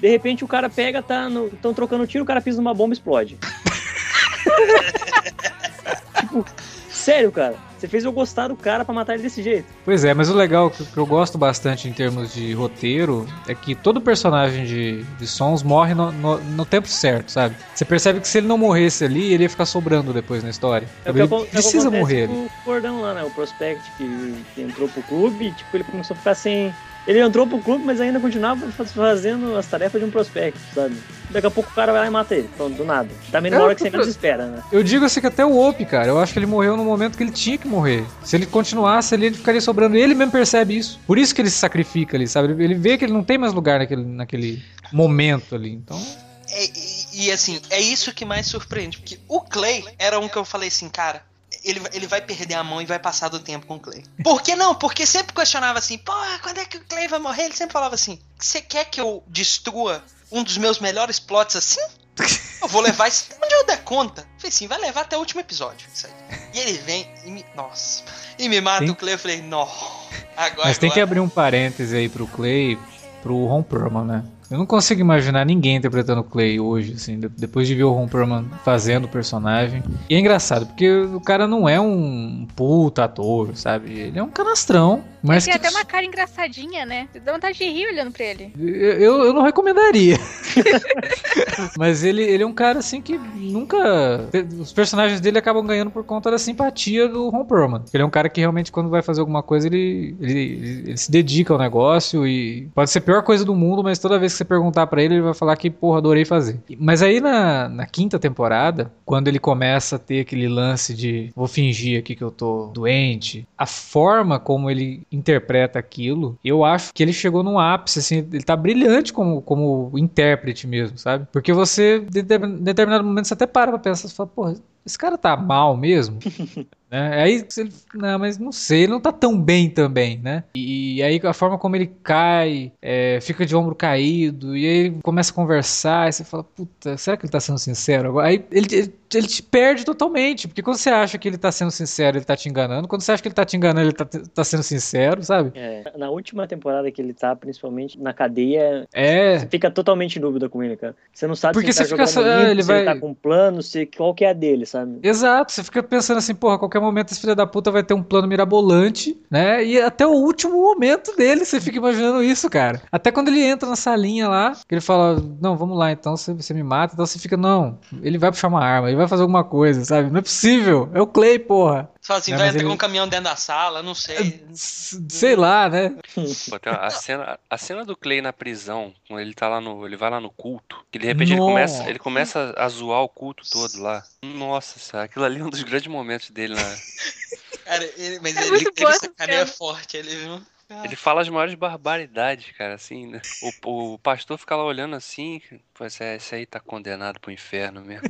de repente o cara pega, tá no, tão trocando tiro, o cara pisa numa bomba e explode. <laughs> tipo, sério, cara. Você fez eu gostar do cara pra matar ele desse jeito. Pois é, mas o legal que que eu gosto bastante em termos de roteiro é que todo personagem de, de Sons morre no, no, no tempo certo, sabe? Você percebe que se ele não morresse ali, ele ia ficar sobrando depois na história. É ele que precisa morrer o Cordão lá, né? O Prospect que, que entrou pro clube tipo, ele começou a ficar sem. Ele entrou pro clube, mas ainda continuava faz- fazendo as tarefas de um prospect, sabe? Daqui a pouco o cara vai lá e mata ele. Pronto, do nada. Também numa É, hora que você eu- menos espera, né? Eu digo assim que até o Op, cara, eu acho que ele morreu no momento que ele tinha que morrer. Se ele continuasse ali, ele ficaria sobrando. Ele mesmo percebe isso. Por isso que ele se sacrifica ali, sabe? Ele- Ele vê que ele não tem mais lugar naquele, naquele momento ali. Então, É, e, e, assim, é isso que mais surpreende. Porque o Clay era um que eu falei assim, cara. Ele, vai- ele vai perder a mão e vai passar do tempo com o Clay. Por que não? Porque sempre questionava assim, pô, quando é que o Clay vai morrer? Ele sempre falava assim: você quer que eu destrua um dos meus melhores plots assim? Eu vou levar isso <laughs> onde eu der conta. Falei assim, vai levar até o último episódio. Isso aí. E ele vem e me. Nossa. E me mata Tem- o Clay. Eu falei, não. Agora. mas tem que agora- abrir um parêntese aí pro Clay, pro Ron Perlman, né? Eu não consigo imaginar ninguém interpretando o Clay hoje, assim, de- depois de ver o Ron Perlman fazendo o personagem. E é engraçado, porque o cara não é um puta ator, sabe? Ele é um canastrão, mas Tem que até uma cara engraçadinha, né? Dá vontade de rir olhando pra ele. Eu, eu não recomendaria. <laughs> Mas ele, ele é um cara assim que nunca. Os personagens dele acabam ganhando por conta da simpatia do Ron Perlman. Ele é um cara que realmente, quando vai fazer alguma coisa, ele, ele, ele- ele se dedica ao negócio e pode ser a pior coisa do mundo, mas toda vez que você perguntar pra ele, ele vai falar que, porra, adorei fazer. Mas aí na, na quinta temporada, quando ele começa a ter aquele lance de vou fingir aqui que eu tô doente, a forma como ele interpreta aquilo, eu acho que ele chegou num ápice, assim, ele tá brilhante como, como intérprete mesmo, sabe? Porque você, de- determinado momento, você até para pra pensar, você fala, porra, esse cara tá mal mesmo? <laughs> Né? Aí ele, não, mas não sei, ele não tá tão bem também, né? E, e aí a forma como ele cai, é, fica de ombro caído, e aí ele começa a conversar, e você fala, puta, será que ele tá sendo sincero? Aí ele, ele, ele te perde totalmente, porque quando você acha que ele tá sendo sincero, ele tá te enganando, quando você acha que ele tá te enganando, ele tá, tá sendo sincero, sabe? É, na última temporada que ele tá, principalmente na cadeia, é. você fica totalmente em dúvida com ele, cara. Você não sabe porque se ele tá fica, limpo, ele se vai... ele tá com plano, se, qual que é a dele, sabe? Exato, você fica pensando assim, porra, qualquer momento esse filho da puta vai ter um plano mirabolante, né? E até o último momento dele, você fica imaginando isso, cara. Até quando ele entra na salinha lá, que ele fala, não, vamos lá, então você, você me mata, então você fica, não, ele vai puxar uma arma, ele vai fazer alguma coisa, sabe? Não é possível, é o Clay, porra. Fala assim, É, vai pegar ele- um caminhão dentro da sala, não sei. <laughs> Sei lá, né? A, cena, a cena do Clay na prisão, quando ele tá lá no. Ele vai lá no culto, que de repente ele começa, ele começa a zoar o culto todo lá. Nossa senhora, aquilo ali é um dos grandes momentos dele na. <laughs> Cara, ele, mas É ele, ele sacaneia forte, ele viu? Ele fala as maiores barbaridades, cara, assim, né? O, o pastor fica lá olhando assim, pô, esse, esse aí tá condenado pro inferno mesmo.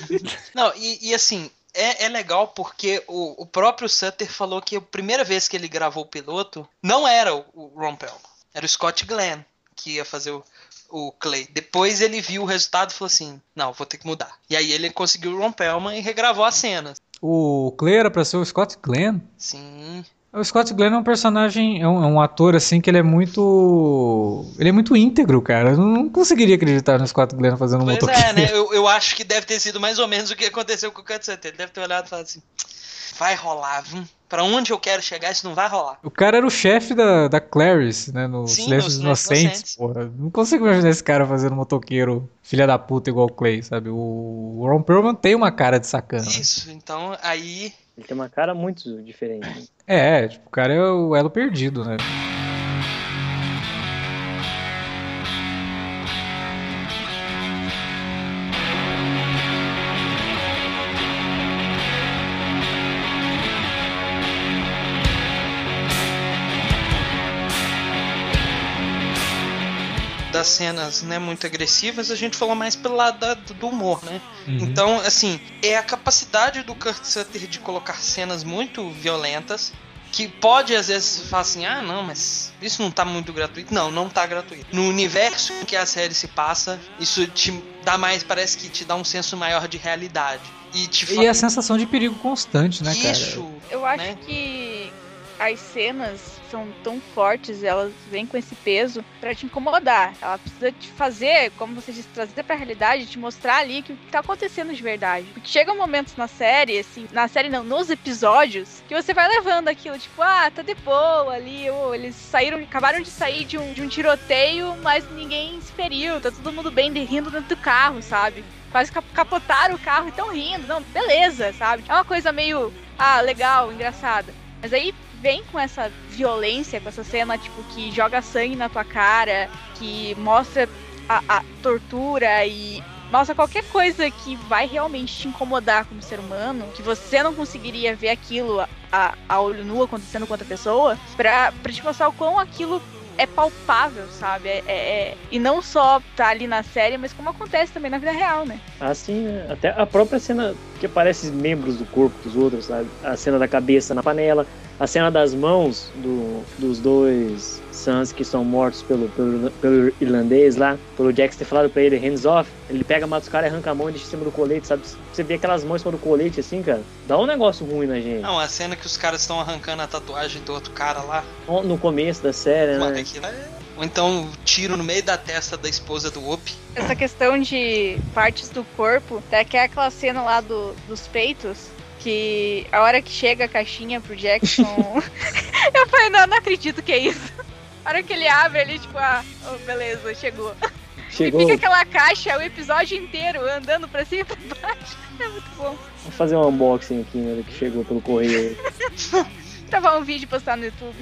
<laughs> Não, e, e assim, é, é legal porque o, o próprio Sutter falou que a primeira vez que ele gravou o piloto não era o, o Ron Perlman, era o Scott Glenn que ia fazer o, o Clay. Depois ele viu o resultado e falou assim: não, vou ter que mudar. E aí ele conseguiu o Ron Perlman e regravou as cenas. O Clay era pra ser o Scott Glenn. Sim. O Scott Glenn é um personagem, é um, é um ator assim que ele é muito. Ele é muito íntegro, cara. Eu não conseguiria acreditar no Scott Glenn fazendo um Pois motoqueiro. é, né? <laughs> Eu, eu acho que deve ter sido mais ou menos o que aconteceu com o Sutter. Ele deve ter olhado e falado assim: vai rolar, hum, pra onde eu quero chegar, isso não vai rolar. O cara era o chefe da, da Clarice, né? No Sim, Silêncio dos Inocentes, porra. Não consigo imaginar esse cara fazendo motoqueiro filha da puta igual o Clay, sabe? O Ron Perlman tem uma cara de sacana. Isso, então aí. Ele tem uma cara muito diferente. É, tipo, o cara é o elo perdido, né? Cenas né, muito agressivas, a gente falou mais pelo lado da- do humor, né? Uhum. Então, assim, é a capacidade do Kurt Sutter de colocar cenas muito violentas. Que pode às vezes falar assim, ah não, mas isso não tá muito gratuito. Não, não tá gratuito. No universo em que a série se passa, isso te dá mais, parece que te dá um senso maior de realidade. E te E a sensação de perigo constante, né, cara? Isso, Eu acho né? que as cenas são tão fortes, elas vêm com esse peso pra te incomodar. Ela precisa te fazer, como você disse, trazer pra realidade, te mostrar ali que o que tá acontecendo de verdade. Porque chegam momentos na série, assim, na série não, nos episódios, que você vai levando aquilo, tipo, ah, tá de boa ali, ou eles saíram, acabaram de sair de um, de um tiroteio, mas ninguém se feriu, tá todo mundo bem rindo dentro do carro, sabe? Quase cap- capotaram o carro e tão rindo. Não, beleza, sabe? É uma coisa meio, ah, legal, engraçada. Mas aí vem com essa violência, com essa cena, tipo, que joga sangue na tua cara, que mostra a, a tortura e mostra qualquer coisa que vai realmente te incomodar como ser humano, que você não conseguiria ver aquilo a, a, olho nu acontecendo com outra pessoa, pra, pra te mostrar o quão aquilo é palpável, sabe? É, é- é- e não só tá ali na série, mas como acontece também na vida real, né? Assim? Até a própria cena que aparece membros do corpo dos outros, sabe? A cena da cabeça na panela, a cena das mãos do, dos dois Suns que são mortos pelo, pelo, pelo irlandês lá, pelo Jax ter falado pra ele, hands off, ele pega, mata os caras e arranca a mão e deixa em cima do colete, sabe? Você vê aquelas mãos em cima do colete assim, cara, dá um negócio ruim na gente. Não, a cena que os caras estão arrancando a tatuagem do outro cara lá. No começo da série, Mano, né? aquilo é... Ou então um tiro no meio da testa da esposa do Whoop. Essa questão de partes do corpo, até que é aquela cena lá do, dos peitos, que a hora que chega a caixinha pro Jackson, <laughs> eu falei, não, não acredito que é isso. A hora que ele abre ali, tipo, ah, oh, beleza, chegou. Chegou, E fica aquela caixa o episódio inteiro andando pra cima e pra baixo. <laughs> É muito bom. vou fazer um unboxing aqui, né, que chegou pelo correio. <laughs> Gravar um vídeo postar no YouTube.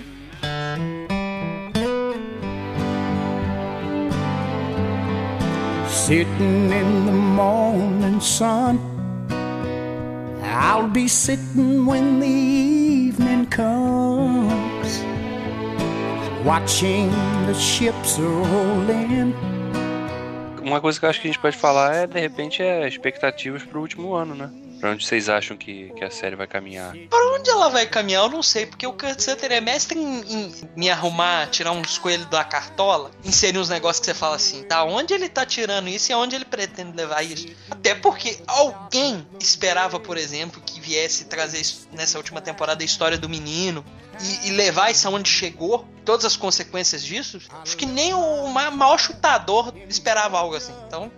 Sitting in the morning sun. I'll be sitting when the evening comes, watching the ships roll in. Uma coisa que eu acho que a gente pode falar é, de repente, é expectativas pro último ano, né? Pra onde vocês acham que, que a série vai caminhar? Pra onde ela vai caminhar, eu não sei, porque o Kurt Sutter é mestre em, em me arrumar, tirar uns coelhos da cartola, inserir uns negócios que você fala assim, da onde ele tá tirando isso e aonde ele pretende levar isso. Até porque alguém esperava, por exemplo, que viesse trazer nessa última temporada a história do menino, e, e, levar isso aonde chegou, todas as consequências disso, acho que nem o maior chutador esperava algo assim. Então,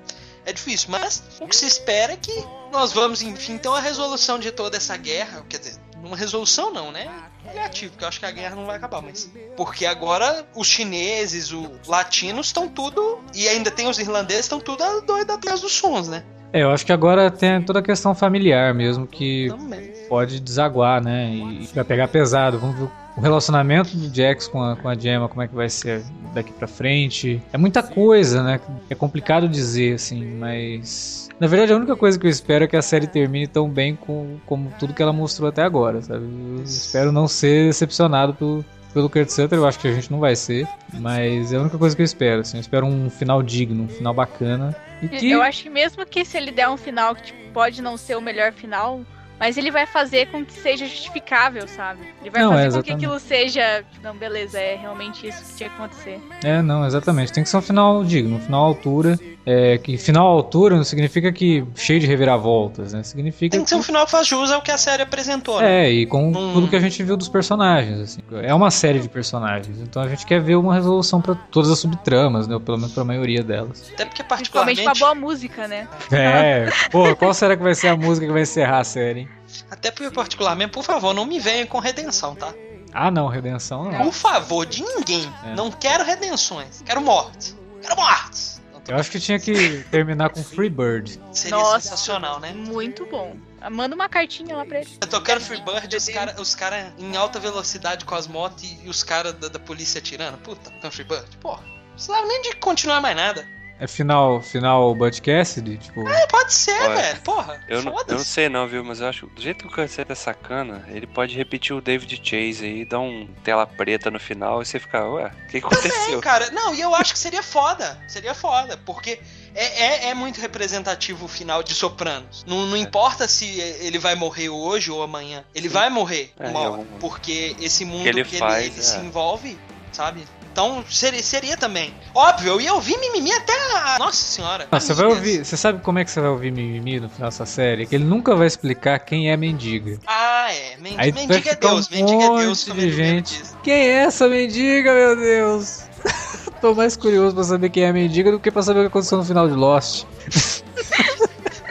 é difícil. Mas o que se espera é que nós vamos, enfim, ter uma resolução de toda essa guerra. Quer dizer, uma resolução não, né? Negativo, porque eu acho que a guerra não vai acabar, mas. Porque agora os chineses, os latinos estão tudo. E ainda tem os irlandeses, estão tudo doido atrás dos sons, né? É, eu acho que agora tem toda a questão familiar mesmo que Também. pode desaguar, né? E vai pegar pesado. Vamos ver o relacionamento do Jax com a, com a Gemma, como é que vai ser daqui pra frente. É muita coisa, né? É complicado dizer, assim, mas. Na verdade, a única coisa que eu espero é que a série termine tão bem com, como tudo que ela mostrou até agora, sabe? Eu espero não ser decepcionado pelo, pelo Kurt Sutter, eu acho que a gente não vai ser, mas é a única coisa que eu espero, assim, eu espero um final digno, um final bacana. E que... Eu acho que mesmo que se ele der um final que tipo, pode não ser o melhor final, mas ele vai fazer com que seja justificável, sabe? Ele vai não, fazer é, com que aquilo seja. Não, beleza, é realmente isso que tinha que acontecer. É, não, exatamente. Tem que ser um final digno, um final à altura. É, que final à altura não significa que cheio de reviravoltas, né? Significa. Tem que, que... ser um final que faz jus ao que a série apresentou. Né? É, e com hum. tudo que a gente viu dos personagens. Assim. É uma série de personagens. Então a gente quer ver uma resolução para todas as subtramas, né? Ou pelo menos pra maioria delas. Até porque, particularmente. Principalmente pra boa música, né? É, pô, qual será que vai ser a música que vai encerrar a série, hein? Até porque, particularmente, por favor, não me venha com redenção, tá? Ah, não, redenção não. Por favor, de ninguém. É. Não quero redenções. Quero mortes. Quero mortes. Eu acho que tinha que terminar com Freebird. Seria Nossa, sensacional, né? Muito bom. Manda uma cartinha lá pra ele. Eu tocando Freebird os caras os cara em alta velocidade com as motos e os caras da, da, polícia atirando. Puta, tocando Freebird. Porra, não precisava nem de continuar mais nada. É final, final Bud Cassidy? Tipo... É, pode ser, Olha, velho. Porra. Eu não, eu não sei não, viu? Mas eu acho do jeito que o Canceta é sacana, ele pode repetir o David Chase aí, dar um tela preta no final e você ficar, ué, o que aconteceu? Também, cara. Não, e eu acho que seria foda. Seria foda, porque é, é, é, muito representativo o final de Sopranos. Não, não é. importa se ele vai morrer hoje ou amanhã. Ele Sim. vai morrer é, uma hora. Porque esse mundo que, ele, que faz, ele, ele se é. envolve, sabe? Então seria, seria também. Óbvio, eu ia ouvir mimimi até a. Nossa senhora. Ah, você vai ouvir. Você sabe como é que você vai ouvir mimimi no final dessa série? Que ele nunca vai explicar quem é mendiga. Ah, é. Mendiga, Aí mendiga é Deus. Um mendiga é Deus. De gente. Quem é essa mendiga, meu Deus? <laughs> Tô mais curioso pra saber quem é a mendiga do que pra saber o que aconteceu no final de Lost. <laughs>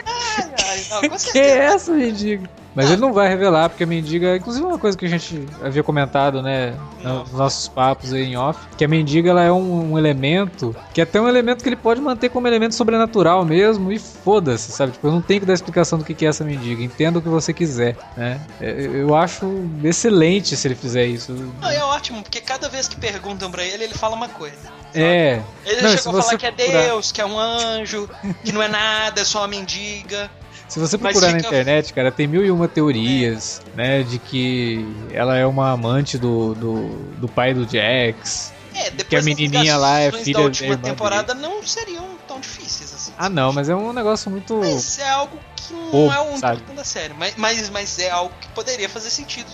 ai, ai, não, <laughs> quem é essa mendiga? Mas ele não vai revelar, porque a mendiga, inclusive uma coisa que a gente havia comentado, né, nos nossos papos aí em off, que a mendiga ela é um, um, elemento, que é até um elemento que ele pode manter como elemento sobrenatural mesmo, e foda-se, sabe? Tipo, eu não tenho que dar explicação do que é essa mendiga, entenda o que você quiser, né? É, eu acho excelente se ele fizer isso. Não, é ótimo, porque cada vez que perguntam pra ele, ele fala uma coisa. Sabe? É. Ele não, chegou a falar que é Deus, que é um anjo, que não é nada, é só uma mendiga. Se você procurar fica... na internet, cara, tem mil e uma teorias, né? De que ela é uma amante do, do, do pai do Jax. É, depois que a menininha lá é filha da última temporada dele. não seriam tão difíceis assim. Ah, não, mas é um negócio muito. Mas é algo que não é o único da série. Mas, mas, mas é algo que poderia fazer sentido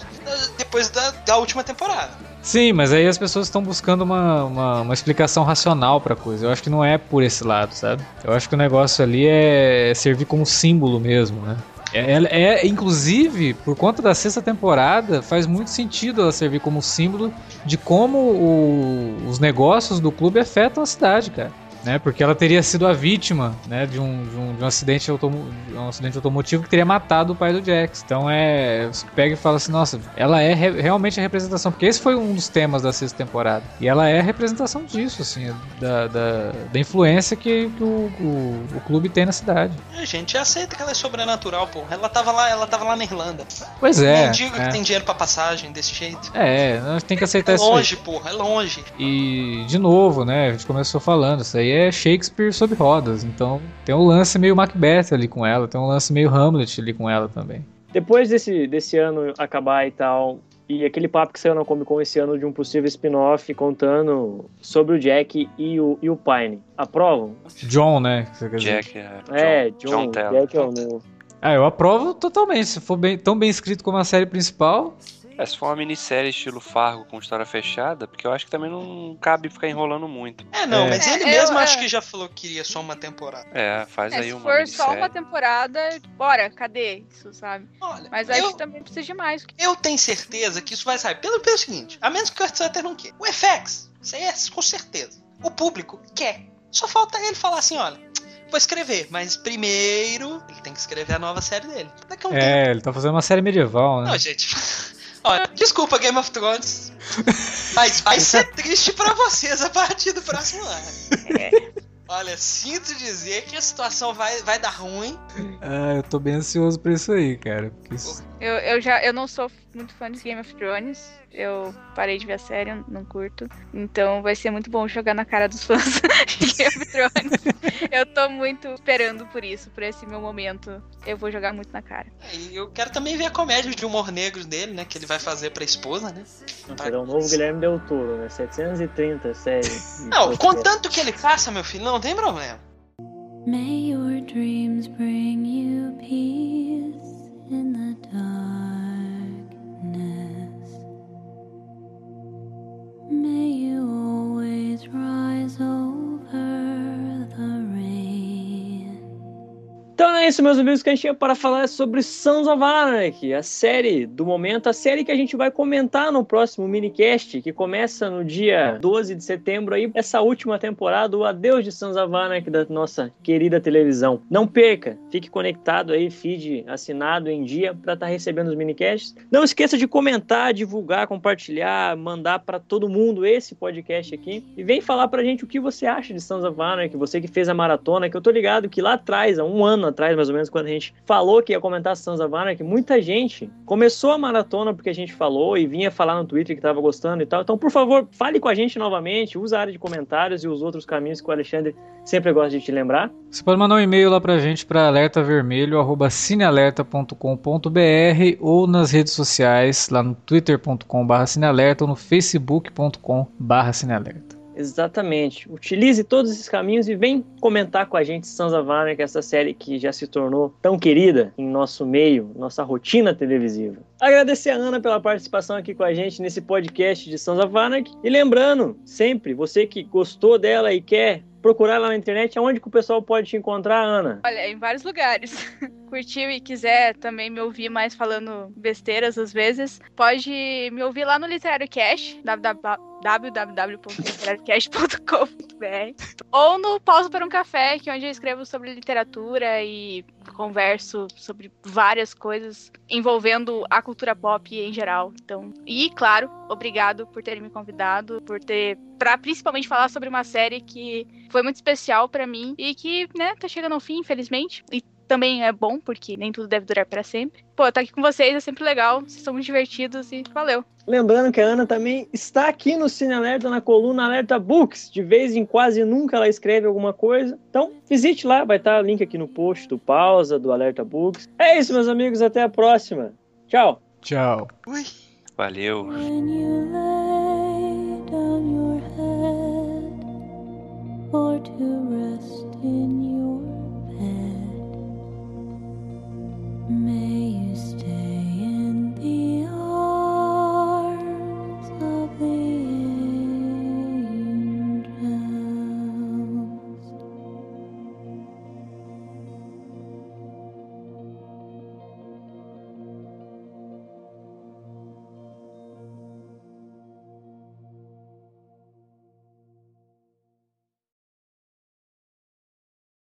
depois da, da última temporada. Sim, mas aí as pessoas estão buscando uma, uma, uma, explicação racional pra coisa. Eu acho que não é por esse lado, sabe? Eu acho que o negócio ali é servir como símbolo mesmo, né? É, é, é, inclusive, por conta da sexta temporada, faz muito sentido ela servir como símbolo de como o, os negócios do clube afetam a cidade, cara né? Porque ela teria sido a vítima, né? De um, de um, de um acidente, automo um acidente automotivo que teria matado o pai do Jax. Então é. Você pega e fala assim, nossa, ela é re realmente a representação. Porque esse foi um dos temas da sexta temporada. E ela é a representação disso, assim, da, da, da influência que, que o, o, o, clube tem na cidade. A gente aceita que ela é sobrenatural, pô. Ela tava lá, ela tava lá na Irlanda. Pois é. digo é. que tem dinheiro pra passagem desse jeito. É, a gente tem que aceitar é isso. É longe, porra, é longe. E, de novo, né? A gente começou falando, isso aí é Shakespeare sob rodas. Então tem um lance meio Macbeth ali com ela, tem um lance meio Hamlet ali com ela também. Depois desse, desse ano acabar e tal, e aquele papo que saiu na Comic Con esse ano de um possível spin-off contando sobre o Jack e o, e o Pine. Aprovam? John, né? Jack, é. É, John, John Jack é o Ah, eu aprovo totalmente. Se for bem, tão bem escrito como a série principal. É, se for uma minissérie estilo Fargo com história fechada, porque eu acho que também não cabe ficar enrolando muito. É, não, É. mas ele É, mesmo eu- acho é. que já falou que queria só uma temporada. É, faz É, aí se uma for minissérie. só uma temporada, bora, cadê isso, sabe? Olha, Mas eu, acho que também precisa de mais. eu tenho certeza que isso vai sair. Pelo, pelo seguinte, a menos que o Kurt Sutter não queira. O FX, isso aí é com certeza. O público quer. Só falta ele falar assim, olha, vou escrever, mas primeiro ele tem que escrever a nova série dele. Daqui a um tempo. É, ele tá fazendo uma série medieval, né? Não, gente. <laughs> Olha, desculpa, Game of Thrones. Mas vai ser triste pra vocês a partir do próximo ano. Olha, sinto dizer que a situação vai, vai dar ruim. Ah, eu tô bem ansioso pra isso aí, cara. porque isso- Eu, eu já eu não sou muito fã de Game of Thrones. Eu parei de ver a série, eu não curto. Então vai ser muito bom jogar na cara dos fãs <laughs> de Game of Thrones. eu tô muito esperando por isso, por esse meu momento. Eu vou jogar muito na cara. E eu quero também ver a comédia de humor negro dele, né? Que ele vai fazer pra esposa, né? Será um novo Guilherme Del Toro, né? 730 série. <laughs> Não, contanto que ele faça, meu filho, não tem problema. May your dreams bring you peace in the darkness. May you always rise over Então é isso, meus amigos, que a gente tinha para falar sobre Sons of Anarchy, a série do momento, a série que a gente vai comentar no próximo minicast, que começa no dia 12 de setembro aí, essa última temporada, o Adeus de Sons of Anarchy da nossa querida televisão. Não perca, fique conectado aí, feed assinado em dia para estar recebendo os minicasts. Não esqueça de comentar, divulgar, compartilhar, mandar para todo mundo esse podcast aqui e vem falar pra gente o que você acha de Sons of Anarchy, você que fez a maratona, que eu tô ligado que lá atrás, há um ano atrás mais ou menos, quando a gente falou que ia comentar Sons of Anarchy, muita gente começou a maratona porque a gente falou e vinha falar no Twitter que tava gostando e tal. Então, por favor, fale com a gente novamente, usa a área de comentários e os outros caminhos que o Alexandre sempre gosta de te lembrar. Você pode mandar um e-mail lá pra gente pra alertavermelho@cinealerta.com.br ou nas redes sociais, lá no twitter.com/cinealerta ou no facebook.com/cinealerta. Exatamente. Utilize todos esses caminhos e vem comentar com a gente Sons of Anarchy, essa série que já se tornou tão querida em nosso meio, nossa rotina televisiva. Agradecer a Ana pela participação aqui com a gente nesse podcast de of Anarchy. E lembrando, sempre, você que gostou dela e quer procurar lá na internet, aonde que o pessoal pode te encontrar, Ana? Olha, em vários lugares. <laughs> Curtiu e quiser também me ouvir mais falando besteiras às vezes, pode me ouvir lá no Literário Cash, www.literariocast.com.br ou no Pausa para um Café, que é onde eu escrevo sobre literatura e converso sobre várias coisas envolvendo a cultura pop em geral. Então, e claro, obrigado por terem me convidado, por ter para principalmente falar sobre uma série que foi muito especial pra mim e que, né, tá chegando ao fim, infelizmente. E também é bom, porque nem tudo deve durar para sempre. Pô, tá aqui com vocês é sempre legal, vocês são muito divertidos e valeu. Lembrando que a Ana também está aqui no Cine Alerta, na coluna Alerta Books. De vez em quase nunca ela escreve alguma coisa. Então, visite lá, vai estar o link aqui no post do Pausa, do Alerta Books. É isso, meus amigos, até a próxima. Tchau. Tchau. Ui. Valeu. or to rest in you.